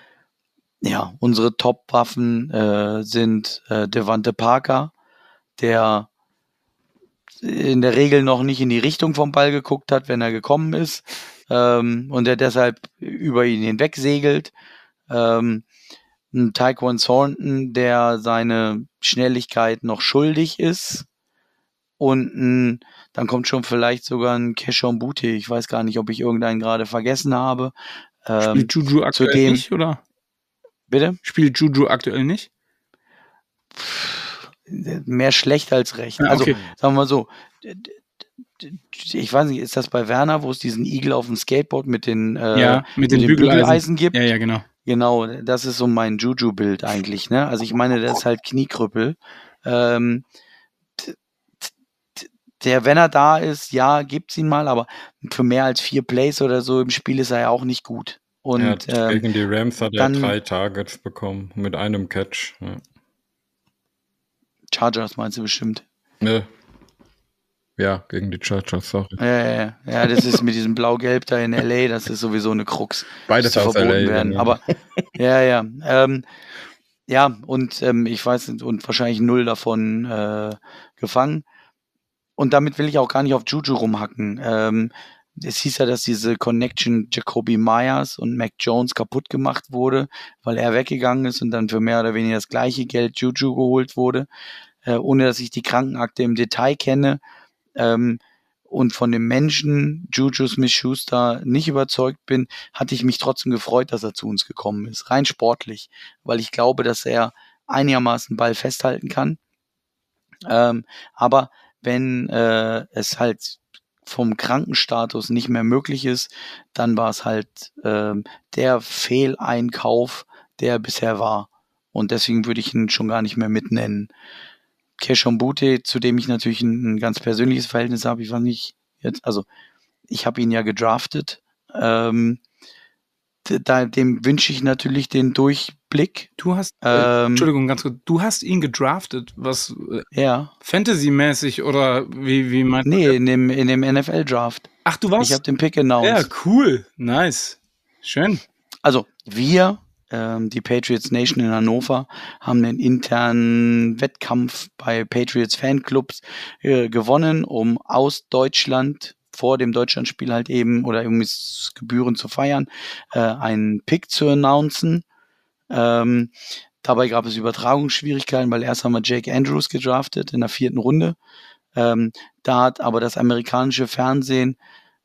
S4: ja, unsere Top-Waffen äh, sind äh, Devante Parker, der in der Regel noch nicht in die Richtung vom Ball geguckt hat, wenn er gekommen ist ähm, und der deshalb über ihn hinweg segelt. Ähm, ein Taekwon Thornton, der seine Schnelligkeit noch schuldig ist. Und ein, dann kommt schon vielleicht sogar ein Keshon Bute. Ich weiß gar nicht, ob ich irgendeinen gerade vergessen habe.
S2: Ähm, Juju aktuell zudem, nicht, oder?
S4: Bitte?
S2: Spielt Juju aktuell nicht?
S4: Mehr schlecht als recht. Ja, also, okay. sagen wir mal so, ich weiß nicht, ist das bei Werner, wo es diesen Igel auf dem Skateboard mit den,
S2: äh, ja, mit, den, den Bügeleisen. Bügeleisen gibt?
S4: Ja, ja, genau. Genau, das ist so mein Juju-Bild eigentlich. Ne? Also ich meine, der ist halt Kniekrüppel. Ähm, der, wenn er da ist, ja, gibt's ihn mal, aber für mehr als vier Plays oder so im Spiel ist er ja auch nicht gut. Und,
S3: ja, gegen ähm, die Rams hat er drei Targets bekommen mit einem Catch. Ja.
S4: Chargers meinst du bestimmt?
S3: Ne. Ja, gegen die Chargers, sorry.
S4: Ja, ja, ja. ja das ist mit diesem Blau-Gelb da in LA, das ist sowieso eine Krux.
S3: Beides aus verboten
S4: LA, werden. Ja. Aber ja, ja. Ähm, ja, und ähm, ich weiß, und wahrscheinlich null davon äh, gefangen. Und damit will ich auch gar nicht auf Juju rumhacken. Ähm, es hieß ja, dass diese Connection Jacoby Myers und Mac Jones kaputt gemacht wurde, weil er weggegangen ist und dann für mehr oder weniger das gleiche Geld Juju geholt wurde, äh, ohne dass ich die Krankenakte im Detail kenne. Ähm, und von dem Menschen Juju Smith-Schuster nicht überzeugt bin, hatte ich mich trotzdem gefreut, dass er zu uns gekommen ist. Rein sportlich, weil ich glaube, dass er einigermaßen Ball festhalten kann. Ähm, aber wenn äh, es halt vom Krankenstatus nicht mehr möglich ist, dann war es halt ähm, der Fehleinkauf, der bisher war. Und deswegen würde ich ihn schon gar nicht mehr mitnennen. Keshon Bute, zu dem ich natürlich ein, ein, ganz persönliches Verhältnis habe, ich weiß nicht jetzt, also ich habe ihn ja gedraftet. Ähm, da, dem wünsche ich natürlich den Durchblick.
S2: Du hast, äh, ähm, Entschuldigung, ganz kurz, du hast ihn gedraftet, was
S4: äh, ja.
S2: Fantasy-mäßig oder wie, wie meinst
S4: Nee, in dem, in dem NFL-Draft.
S2: Ach, du warst?
S4: Ich habe den Pick announced.
S2: Ja, cool, nice, schön.
S4: Also, wir ähm, die Patriots Nation in Hannover haben den internen Wettkampf bei Patriots Fanclubs äh, gewonnen, um aus Deutschland vor dem Deutschlandspiel halt eben oder irgendwie Gebühren zu feiern, äh, einen Pick zu announcen. Ähm, dabei gab es Übertragungsschwierigkeiten, weil erst haben wir Jake Andrews gedraftet in der vierten Runde. Ähm, da hat aber das amerikanische Fernsehen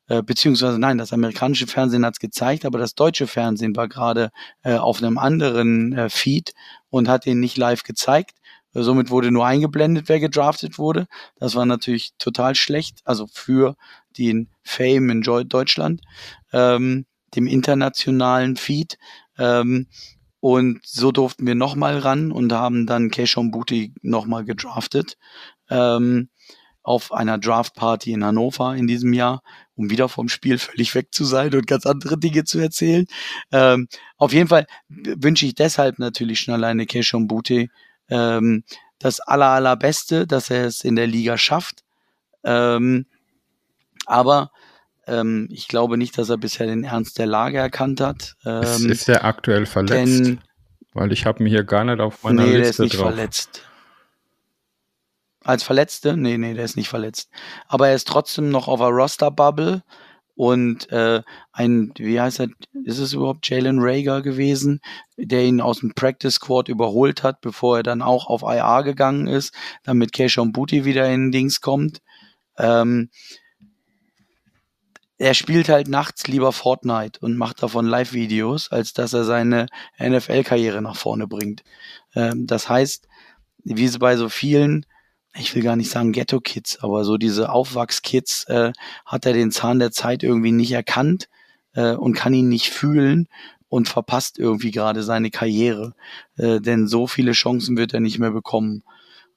S4: äh, beziehungsweise nein, das amerikanische Fernsehen hat es gezeigt, aber das deutsche Fernsehen war gerade äh, auf einem anderen äh, Feed und hat ihn nicht live gezeigt. Äh, somit wurde nur eingeblendet, wer gedraftet wurde. Das war natürlich total schlecht, also für den Fame in Deutschland, ähm, dem internationalen Feed. Ähm, und so durften wir nochmal ran und haben dann Keishon Booty nochmal gedraftet. Ähm, auf einer Draft-Party in Hannover in diesem Jahr, um wieder vom Spiel völlig weg zu sein und ganz andere Dinge zu erzählen. Ähm, auf jeden Fall wünsche ich deshalb natürlich schon alleine Keshon Bute ähm, das aller, allerbeste, dass er es in der Liga schafft. Ähm, aber ähm, ich glaube nicht, dass er bisher den Ernst der Lage erkannt hat.
S3: Ähm, ist er aktuell verletzt? Denn, weil ich habe mir hier gar nicht auf meiner
S4: nee,
S3: Liste
S4: der ist nicht
S3: drauf.
S4: verletzt. Als Verletzte? Nee, nee, der ist nicht verletzt. Aber er ist trotzdem noch auf der Roster-Bubble und äh, ein, wie heißt er, ist es überhaupt Jalen Rager gewesen, der ihn aus dem Practice Squad überholt hat, bevor er dann auch auf IR gegangen ist, damit Keishon Booty wieder in Dings kommt. Ähm, er spielt halt nachts lieber Fortnite und macht davon Live-Videos, als dass er seine NFL-Karriere nach vorne bringt. Ähm, das heißt, wie es bei so vielen ich will gar nicht sagen Ghetto-Kids, aber so diese Aufwachskids äh, hat er den Zahn der Zeit irgendwie nicht erkannt äh, und kann ihn nicht fühlen und verpasst irgendwie gerade seine Karriere. Äh, denn so viele Chancen wird er nicht mehr bekommen.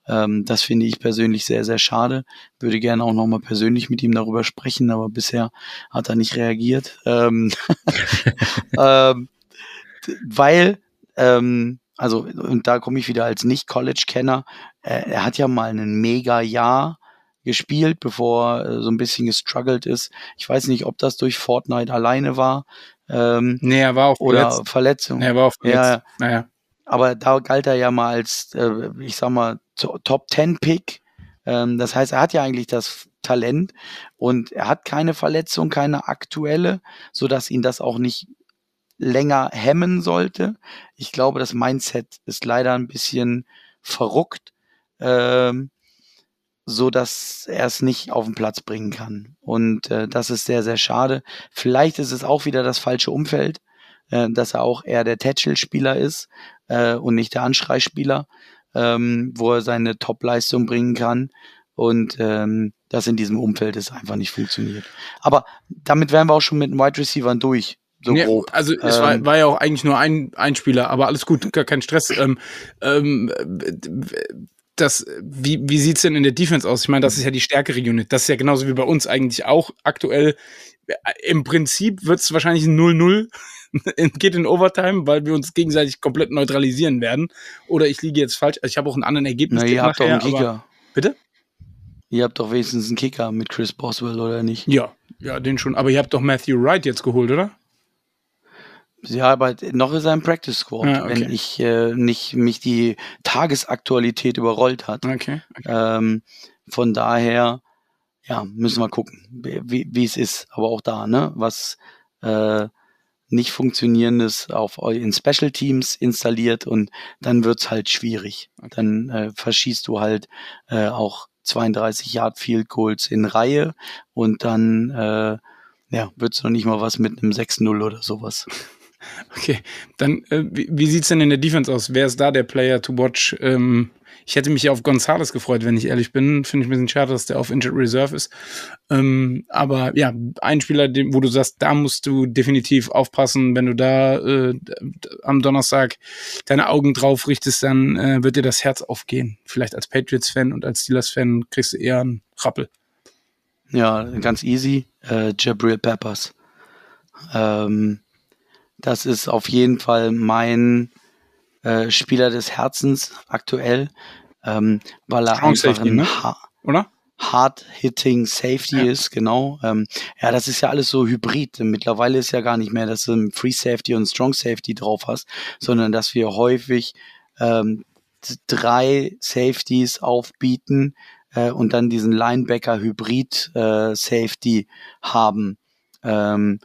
S4: Ähm, das finde ich persönlich sehr, sehr schade. Würde gerne auch nochmal persönlich mit ihm darüber sprechen, aber bisher hat er nicht reagiert. Ähm, [laughs] ähm, weil ähm, also, und da komme ich wieder als Nicht-College-Kenner. Äh, er hat ja mal ein Mega-Jahr gespielt, bevor er so ein bisschen gestruggelt ist. Ich weiß nicht, ob das durch Fortnite alleine war. Ähm,
S2: nee, er war auch
S4: oder verletzt. Verletzung.
S2: Nee, er war auch verletzt. Ja, naja.
S4: Aber da galt er ja mal als, äh, ich sag mal, Top Ten Pick. Ähm, das heißt, er hat ja eigentlich das Talent und er hat keine Verletzung, keine aktuelle, so dass ihn das auch nicht länger hemmen sollte. Ich glaube, das Mindset ist leider ein bisschen verruckt, ähm, so dass er es nicht auf den Platz bringen kann. Und äh, das ist sehr, sehr schade. Vielleicht ist es auch wieder das falsche Umfeld, äh, dass er auch eher der Tätschel-Spieler ist äh, und nicht der Anschreispieler, ähm, wo er seine Top-Leistung bringen kann. Und ähm, das in diesem Umfeld ist einfach nicht funktioniert. Aber damit wären wir auch schon mit den Wide Receivers durch. So
S2: ja, grob. Also es ähm, war, war ja auch eigentlich nur ein, ein Spieler, aber alles gut, gar kein Stress. Ähm, ähm, das, wie, wie sieht's denn in der Defense aus? Ich meine, das ist ja die stärkere Unit. Das ist ja genauso wie bei uns eigentlich auch aktuell. Im Prinzip wird's wahrscheinlich ein 0-0. Geht in Overtime, weil wir uns gegenseitig komplett neutralisieren werden. Oder ich liege jetzt falsch. Also ich habe auch einen anderen Ergebnis.
S4: Na, ihr habt nachher, doch einen Kicker.
S2: bitte?
S4: Ihr habt doch wenigstens einen Kicker mit Chris Boswell, oder nicht?
S2: Ja, ja, den schon. Aber ihr habt doch Matthew Wright jetzt geholt, oder?
S4: Ja, aber noch ist er im Practice Squad, ja, okay. wenn ich äh, nicht mich die Tagesaktualität überrollt hat.
S2: Okay. okay.
S4: Ähm, von daher, ja, müssen wir gucken, wie, wie es ist. Aber auch da, ne, was äh, nicht funktionierendes auf in Special Teams installiert und dann wird's halt schwierig. Dann äh, verschießt du halt äh, auch 32 Yard Field Goals in Reihe und dann äh, ja, wird's noch nicht mal was mit einem 6-0 oder sowas. [laughs]
S2: Okay, dann äh, wie, wie sieht's denn in der Defense aus? Wer ist da der Player to watch? Ähm, ich hätte mich auf Gonzales gefreut, wenn ich ehrlich bin. Finde ich ein bisschen schade, dass der auf Injured Reserve ist. Ähm, aber ja, ein Spieler, wo du sagst, da musst du definitiv aufpassen. Wenn du da äh, am Donnerstag deine Augen drauf richtest, dann äh, wird dir das Herz aufgehen. Vielleicht als Patriots-Fan und als Steelers-Fan kriegst du eher einen Rappel.
S4: Ja, ganz easy. Äh, Jabril Peppers. Ähm, das ist auf jeden Fall mein äh, Spieler des Herzens aktuell, ähm, weil er
S2: Strong
S4: einfach
S2: Safety,
S4: ein
S2: ne?
S4: ha
S2: Oder?
S4: Hard-Hitting Safety
S2: Ja.
S4: ist, genau. Ähm, ja, das ist ja alles so hybrid. Mittlerweile ist ja gar nicht mehr, dass du ein Free Safety und Strong Safety drauf hast, sondern dass wir häufig ähm, drei Safeties aufbieten äh, und dann diesen Linebacker Hybrid äh, Safety haben. Ähm,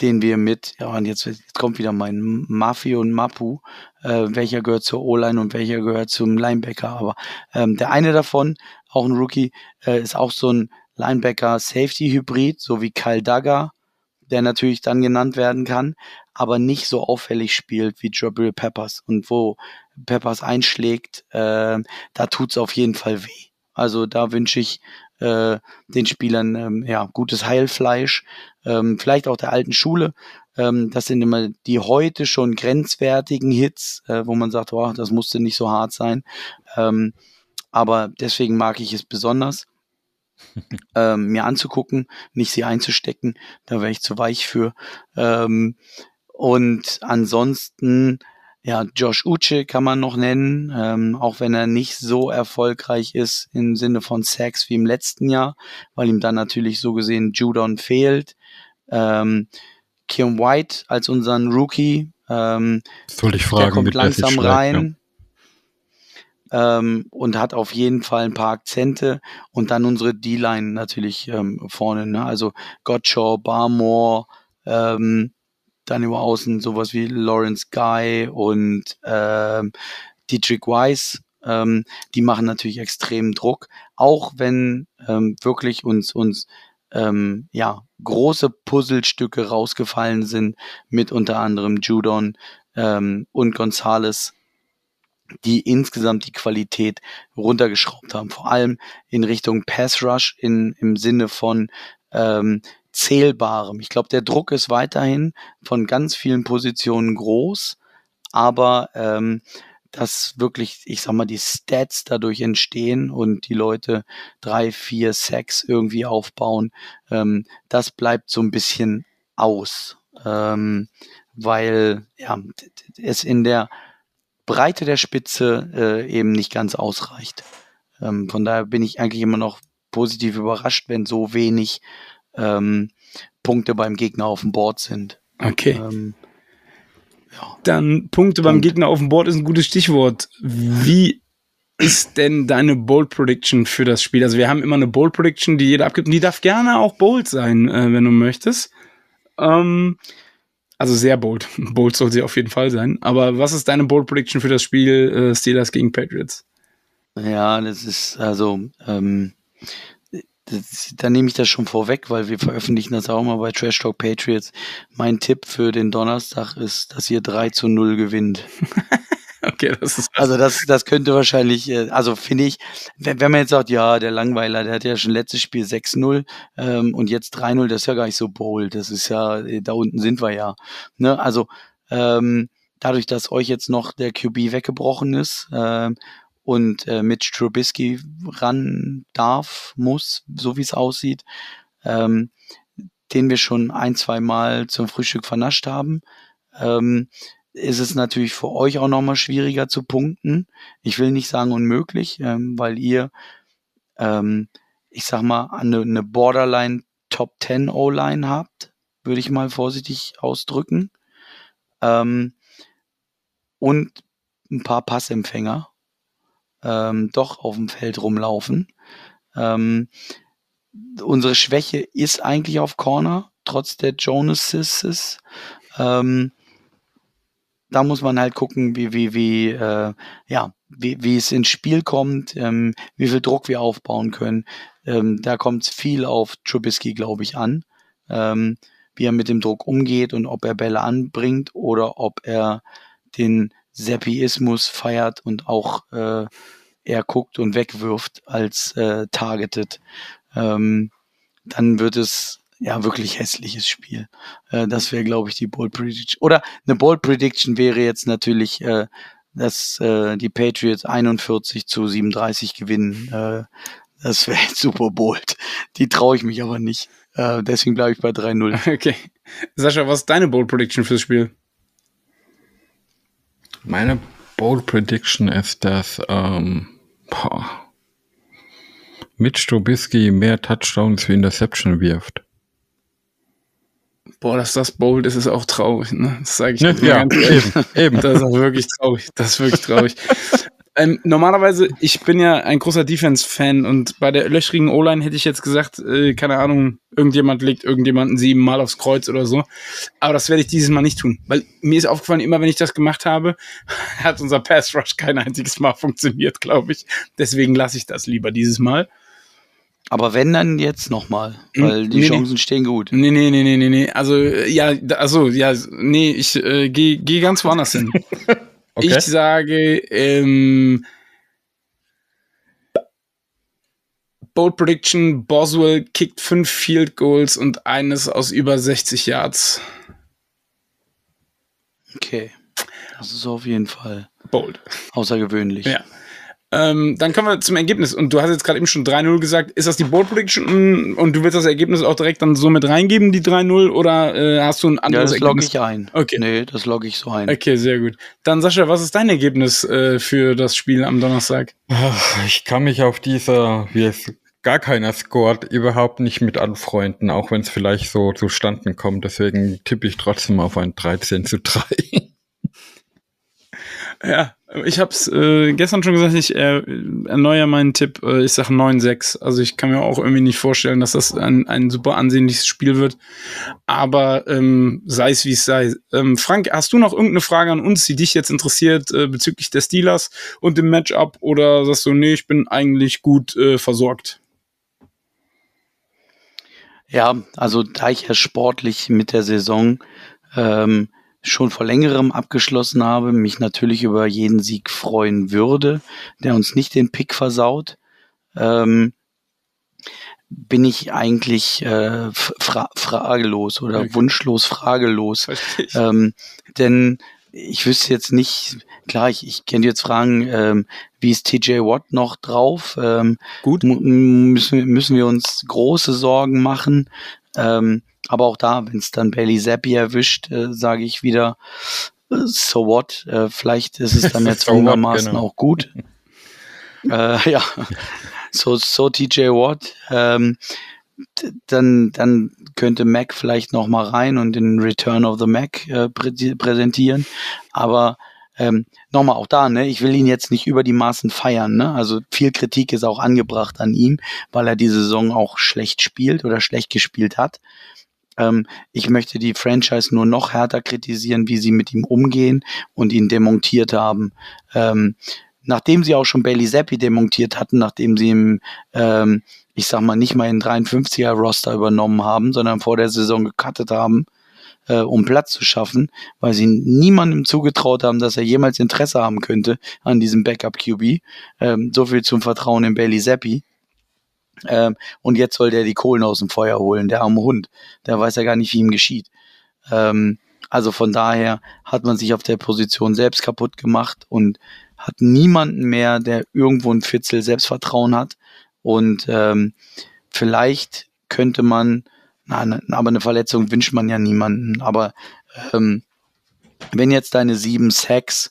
S4: den wir mit, ja, und jetzt, jetzt kommt wieder mein Mafi und Mapu, äh, welcher gehört zur O-Line und welcher gehört zum Linebacker. Aber ähm, der eine davon, auch ein Rookie, äh, ist auch so ein Linebacker-Safety-Hybrid, so wie Kyle Dagger, der natürlich dann genannt werden kann, aber nicht so auffällig spielt wie Jabril Peppers. Und wo Peppers einschlägt, äh, da tut's auf jeden Fall weh. Also da wünsche ich äh, den Spielern ähm, ja gutes Heilfleisch, ähm, vielleicht auch der alten Schule. Ähm, das sind immer die heute schon grenzwertigen Hits, äh, wo man sagt, oh, das musste nicht so hart sein. Ähm, aber deswegen mag ich es besonders, [laughs] ähm, mir anzugucken, nicht sie einzustecken. Da wäre ich zu weich für. Ähm, und ansonsten, ja, Josh Uche kann man noch nennen, ähm, auch wenn er nicht so erfolgreich ist im Sinne von Sacks wie im letzten Jahr, weil ihm dann natürlich so gesehen Judon fehlt. Ähm, Kim White als unseren Rookie, ähm,
S3: Soll ich
S4: der
S3: fragen,
S4: kommt
S3: der sich
S4: langsam
S3: schlägt,
S4: rein ähm, und hat auf jeden Fall ein paar Akzente und dann unsere D-Line natürlich ähm, vorne. Ne? Also Gottschall, Barmore, ähm, dann über außen sowas wie Lawrence Guy und ähm, Dietrich Weiss. Ähm, die machen natürlich extremen Druck, auch wenn ähm, wirklich uns uns ähm, ja große Puzzlestücke rausgefallen sind mit unter anderem Judon ähm, und Gonzales die insgesamt die Qualität runtergeschraubt haben. Vor allem in Richtung Pass Rush in, im Sinne von ähm, zählbarem. Ich glaube, der Druck ist weiterhin von ganz vielen Positionen groß, aber ähm, dass wirklich, ich sag mal, die Stats dadurch entstehen und die Leute drei, vier Sacks irgendwie aufbauen, ähm, das bleibt so ein bisschen aus, ähm, weil ja es in der Breite der Spitze äh, eben nicht ganz ausreicht. Ähm, von daher bin ich eigentlich immer noch positiv überrascht, wenn so wenig ähm, Punkte beim Gegner auf dem Board sind.
S2: Okay.
S4: Ähm,
S2: Dann Punkte beim
S4: Punkt.
S2: Gegner auf dem Board ist ein gutes Stichwort. Wie ist denn deine Bold Prediction für das Spiel? Also wir haben immer eine Bold Prediction, die jeder abgibt. Und die darf gerne auch bold sein, äh, wenn du möchtest. Ähm, also sehr bold. [laughs] Bold soll sie auf jeden Fall sein. Aber was ist deine Bold Prediction für das Spiel äh, Steelers gegen Patriots?
S4: Ja, das ist also, ähm, das, da nehme ich das schon vorweg, weil wir veröffentlichen das auch mal bei Trash Talk Patriots. Mein Tipp für den Donnerstag ist, dass ihr 3 zu 0 gewinnt. [laughs]
S2: Okay, das ist
S4: Also das, das könnte wahrscheinlich, äh, also finde ich, wenn, wenn man jetzt sagt, ja, der Langweiler, der hat ja schon letztes Spiel 6-0 ähm, und jetzt 3-0, das ist ja gar nicht so bold. Das ist ja, äh, da unten sind wir ja. Ne? Also ähm, dadurch, dass euch jetzt noch der QB weggebrochen ist ähm, und äh, Mitch Trubisky ran darf, muss, so wie es aussieht, ähm, den wir schon ein, zwei Mal zum Frühstück vernascht haben, ähm, ist es natürlich für euch auch nochmal schwieriger zu punkten. Ich will nicht sagen unmöglich, ähm, weil ihr, ähm, ich sag mal, eine, eine Borderline Top 10 O-Line habt, würde ich mal vorsichtig ausdrücken. Ähm, und ein paar Passempfänger ähm, doch auf dem Feld rumlaufen. Ähm, unsere Schwäche ist eigentlich auf Corner, trotz der Jonases. Ähm, da muss man halt gucken, wie, wie, wie, äh, ja, wie, wie es ins Spiel kommt, ähm, wie viel Druck wir aufbauen können. Ähm, da kommt viel auf Trubisky, glaube ich, an. Ähm, wie er mit dem Druck umgeht und ob er Bälle anbringt oder ob er den Seppiismus feiert und auch äh, er guckt und wegwirft als äh, targeted. Ähm, dann wird es ja wirklich hässliches Spiel. Äh, das wäre, glaube ich, die Bold Prediction. Oder eine Bold Prediction wäre jetzt natürlich, äh, dass äh, die Patriots 41 zu 37 gewinnen. Äh, das wäre super bold. Die traue ich mich aber nicht. Äh, deswegen bleibe ich bei 3-0. [laughs]
S2: Okay. Sascha, was ist deine Bold Prediction fürs Spiel?
S3: Meine Bold Prediction ist, dass ähm, boah, Mitch Trubisky mehr Touchdowns wie Interception wirft.
S2: Boah, dass das bold ist, ist auch traurig. Ne? Das sage ich
S3: ja,
S2: ehrlich.
S3: eben, eben.
S2: Das ist auch wirklich traurig. Das ist wirklich traurig. Ähm, normalerweise, ich bin ja ein großer Defense-Fan und bei der löchrigen O-Line hätte ich jetzt gesagt, äh, keine Ahnung, irgendjemand legt irgendjemanden siebenmal aufs Kreuz oder so. Aber das werde ich dieses Mal nicht tun. Weil mir ist aufgefallen, immer wenn ich das gemacht habe, [laughs] hat unser Pass-Rush kein einziges Mal funktioniert, glaube ich. Deswegen lasse ich das lieber dieses Mal.
S4: Aber wenn, dann jetzt nochmal, weil
S2: Hm,
S4: die
S2: nee, nee.
S4: Chancen stehen gut.
S2: Nee, nee, nee, nee, nee, nee. Also, äh, ja, also, ja, nee, ich äh, gehe geh ganz woanders hin. [laughs]
S3: Okay.
S2: Ich sage, ähm, Bold Prediction, Boswell kickt fünf Field Goals und eines aus über 60 Yards.
S4: Okay. Das ist auf jeden Fall
S2: Bold.
S4: außergewöhnlich.
S2: Ja. Ähm, dann kommen wir zum Ergebnis. Und du hast jetzt gerade eben schon 3-0 gesagt. Ist das die Bold Prediction und du willst das Ergebnis auch direkt dann so mit reingeben, die 3-0? Oder äh, hast du ein
S4: Ja,
S2: anderes
S4: das logge
S2: Ergebnis?
S4: ich ein.
S2: Okay.
S4: Nee, das logge ich so ein.
S2: Okay, sehr gut. Dann Sascha, was ist dein Ergebnis äh, für das Spiel am Donnerstag?
S3: Ach, Ich kann mich auf dieser, wie es gar keiner scored, überhaupt nicht mit anfreunden, auch wenn es vielleicht so zustande kommt. Deswegen tippe ich trotzdem auf ein 13 zu 3. [laughs]
S2: Ja, ich hab's äh, gestern schon gesagt, ich äh, erneuere meinen Tipp. Äh, ich sage 9-6. Also ich kann mir auch irgendwie nicht vorstellen, dass das ein, ein super ansehnliches Spiel wird. Aber ähm, sei es wie es sei. Ähm, Frank, hast du noch irgendeine Frage an uns, die dich jetzt interessiert äh, bezüglich der Steelers und dem Matchup? Oder sagst du, nee, ich bin eigentlich gut äh, versorgt?
S4: Ja, also da ich ja sportlich mit der Saison ähm, schon vor längerem abgeschlossen habe, mich natürlich über jeden Sieg freuen würde, der uns nicht den Pick versaut, ähm, bin ich eigentlich äh, fra fragelos oder
S2: Okay.
S4: wunschlos fragelos. Ähm, denn ich wüsste jetzt nicht, klar, ich, ich könnte jetzt fragen, ähm, wie ist TJ Watt noch drauf? Ähm,
S2: Gut.
S4: müssen, müssen wir uns große Sorgen machen. Ähm, aber auch da, wenn es dann Bailey Zappi erwischt, äh, sage ich wieder, äh, so what? Äh, vielleicht ist es dann [laughs]
S3: So
S4: jetzt einigermaßen
S3: genau.
S4: auch gut. [laughs] äh, ja, so, so TJ Watt. Ähm, dann, dann könnte Mac vielleicht noch mal rein und den Return of the Mac äh, prä präsentieren. Aber ähm, nochmal auch da, ne, ich will ihn jetzt nicht über die Maßen feiern, ne? Also viel Kritik ist auch angebracht an ihm, weil er die Saison auch schlecht spielt oder schlecht gespielt hat. Ähm, ich möchte die Franchise nur noch härter kritisieren, wie sie mit ihm umgehen und ihn demontiert haben. Ähm, nachdem sie auch schon Bailey Zappi demontiert hatten, nachdem sie ihm, ähm, ich sag mal, nicht mal in 53er Roster übernommen haben, sondern vor der Saison gecuttet haben, äh, um Platz zu schaffen, weil sie niemandem zugetraut haben, dass er jemals Interesse haben könnte an diesem Backup QB. Ähm, so viel zum Vertrauen in Bailey Zappi. Ähm, und jetzt soll der die Kohlen aus dem Feuer holen, der arme Hund. Der weiß ja gar nicht, wie ihm geschieht. Ähm, also von daher hat man sich auf der Position selbst kaputt gemacht und hat niemanden mehr, der irgendwo ein Fitzel Selbstvertrauen hat. Und ähm, vielleicht könnte man, nein, aber eine Verletzung wünscht man ja niemanden. Aber ähm, wenn jetzt deine sieben Sacks,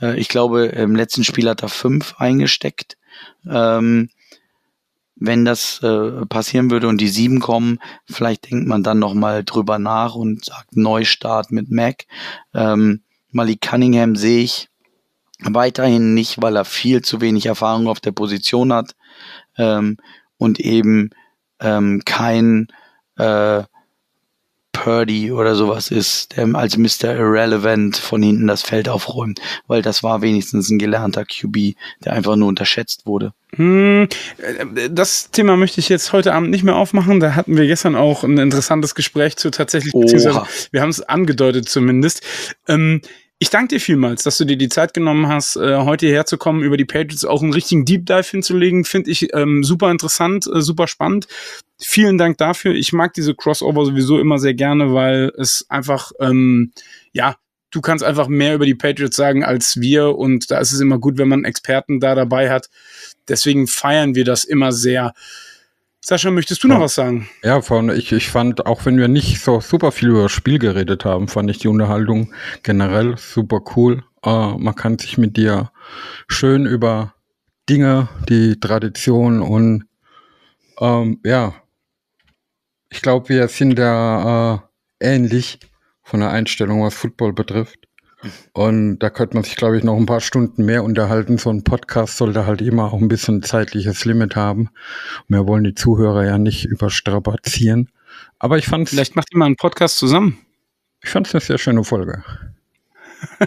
S4: äh, ich glaube, im letzten Spiel hat er fünf eingesteckt. Ähm, wenn das äh, passieren würde und die sieben kommen, vielleicht denkt man dann noch mal drüber nach und sagt Neustart mit Mac. Ähm, Malik Cunningham sehe ich weiterhin nicht, weil er viel zu wenig Erfahrung auf der Position hat ähm, und eben ähm, kein äh, Purdy oder sowas ist, der als Mr. Irrelevant von hinten das Feld aufräumt, weil das war wenigstens ein gelernter QB, der einfach nur unterschätzt wurde.
S2: Hm, äh, das Thema möchte ich jetzt heute Abend nicht mehr aufmachen. Da hatten wir gestern auch ein interessantes Gespräch zu tatsächlich, beziehungsweise wir haben es angedeutet zumindest. Ähm, ich danke dir vielmals, dass du dir die Zeit genommen hast, äh, heute hierher zu kommen, über die Patriots auch einen richtigen Deep Dive hinzulegen. Finde ich ähm, super interessant, äh, super spannend. Vielen Dank dafür. Ich mag diese Crossover sowieso immer sehr gerne, weil es einfach, ähm, ja, du kannst einfach mehr über die Patriots sagen als wir und da ist es immer gut, wenn man Experten da dabei hat. Deswegen feiern wir das immer sehr. Sascha, möchtest du noch was sagen?
S3: Ja, von, ich, ich fand, auch wenn wir nicht so super viel über das Spiel geredet haben, fand ich die Unterhaltung generell super cool. Uh, man kann sich mit dir schön über Dinge, die Tradition und ähm, ja, ich glaube, wir sind da äh, ähnlich von der Einstellung, was Football betrifft. Und da könnte man sich, glaube ich, noch ein paar Stunden mehr unterhalten. So ein Podcast sollte halt immer auch ein bisschen zeitliches Limit haben. Wir wollen die Zuhörer ja nicht überstrapazieren. Aber ich fand
S2: Vielleicht macht ihr mal einen Podcast zusammen.
S3: Ich fand es eine sehr schöne Folge. [laughs]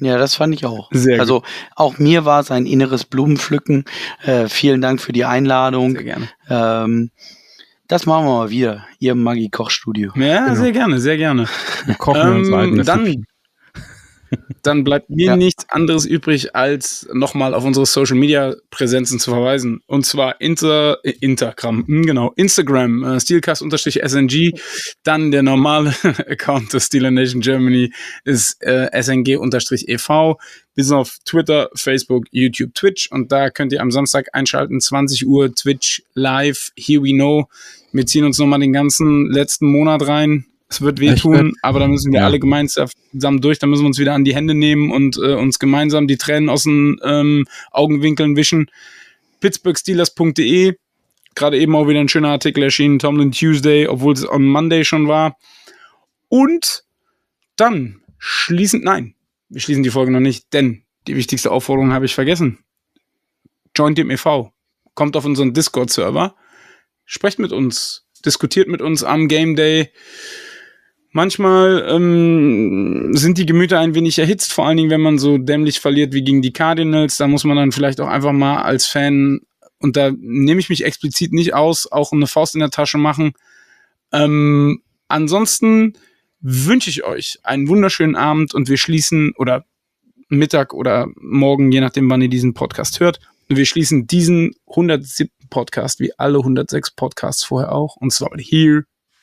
S4: Ja, das fand ich auch. Sehr also gut. auch mir war es ein inneres Blumenpflücken. Äh, vielen Dank für die Einladung. Sehr gerne. Ähm, das machen wir mal wieder, ihr Maggi Kochstudio.
S2: Ja, genau. sehr gerne, sehr gerne. Wir kochen ähm, uns eigenes Dann dann bleibt mir ja. nichts anderes übrig, als nochmal auf unsere Social Media Präsenzen zu verweisen. Und zwar Inter, äh, Intergram, hm, genau, Instagram, äh, Steelcast-SNG, dann der normale [laughs] Account des Steeler Nation Germany ist äh, SNG-EV, bis auf Twitter, Facebook, YouTube, Twitch. Und da könnt ihr am Samstag einschalten, 20 Uhr Twitch live, Here We Know. Wir ziehen uns nochmal den ganzen letzten Monat rein, es wird wehtun, aber da müssen wir ja. alle gemeinsam durch, da müssen wir uns wieder an die Hände nehmen und äh, uns gemeinsam die Tränen aus den ähm, Augenwinkeln wischen. PittsburghSteelers.de, gerade eben auch wieder ein schöner Artikel erschienen, Tomlin Tuesday, obwohl es on Monday schon war. Und dann schließend, nein, wir schließen die Folge noch nicht, denn die wichtigste Aufforderung habe ich vergessen. Joint dem e.V. Kommt auf unseren Discord-Server, sprecht mit uns, diskutiert mit uns am Game Day Manchmal ähm, sind die Gemüter ein wenig erhitzt, vor allen Dingen, wenn man so dämlich verliert wie gegen die Cardinals. Da muss man dann vielleicht auch einfach mal als Fan, und da nehme ich mich explizit nicht aus, auch eine Faust in der Tasche machen. Ähm, ansonsten wünsche ich euch einen wunderschönen Abend und wir schließen oder Mittag oder morgen, je nachdem, wann ihr diesen Podcast hört. Und wir schließen diesen 107. Podcast wie alle 106 Podcasts vorher auch. Und zwar hier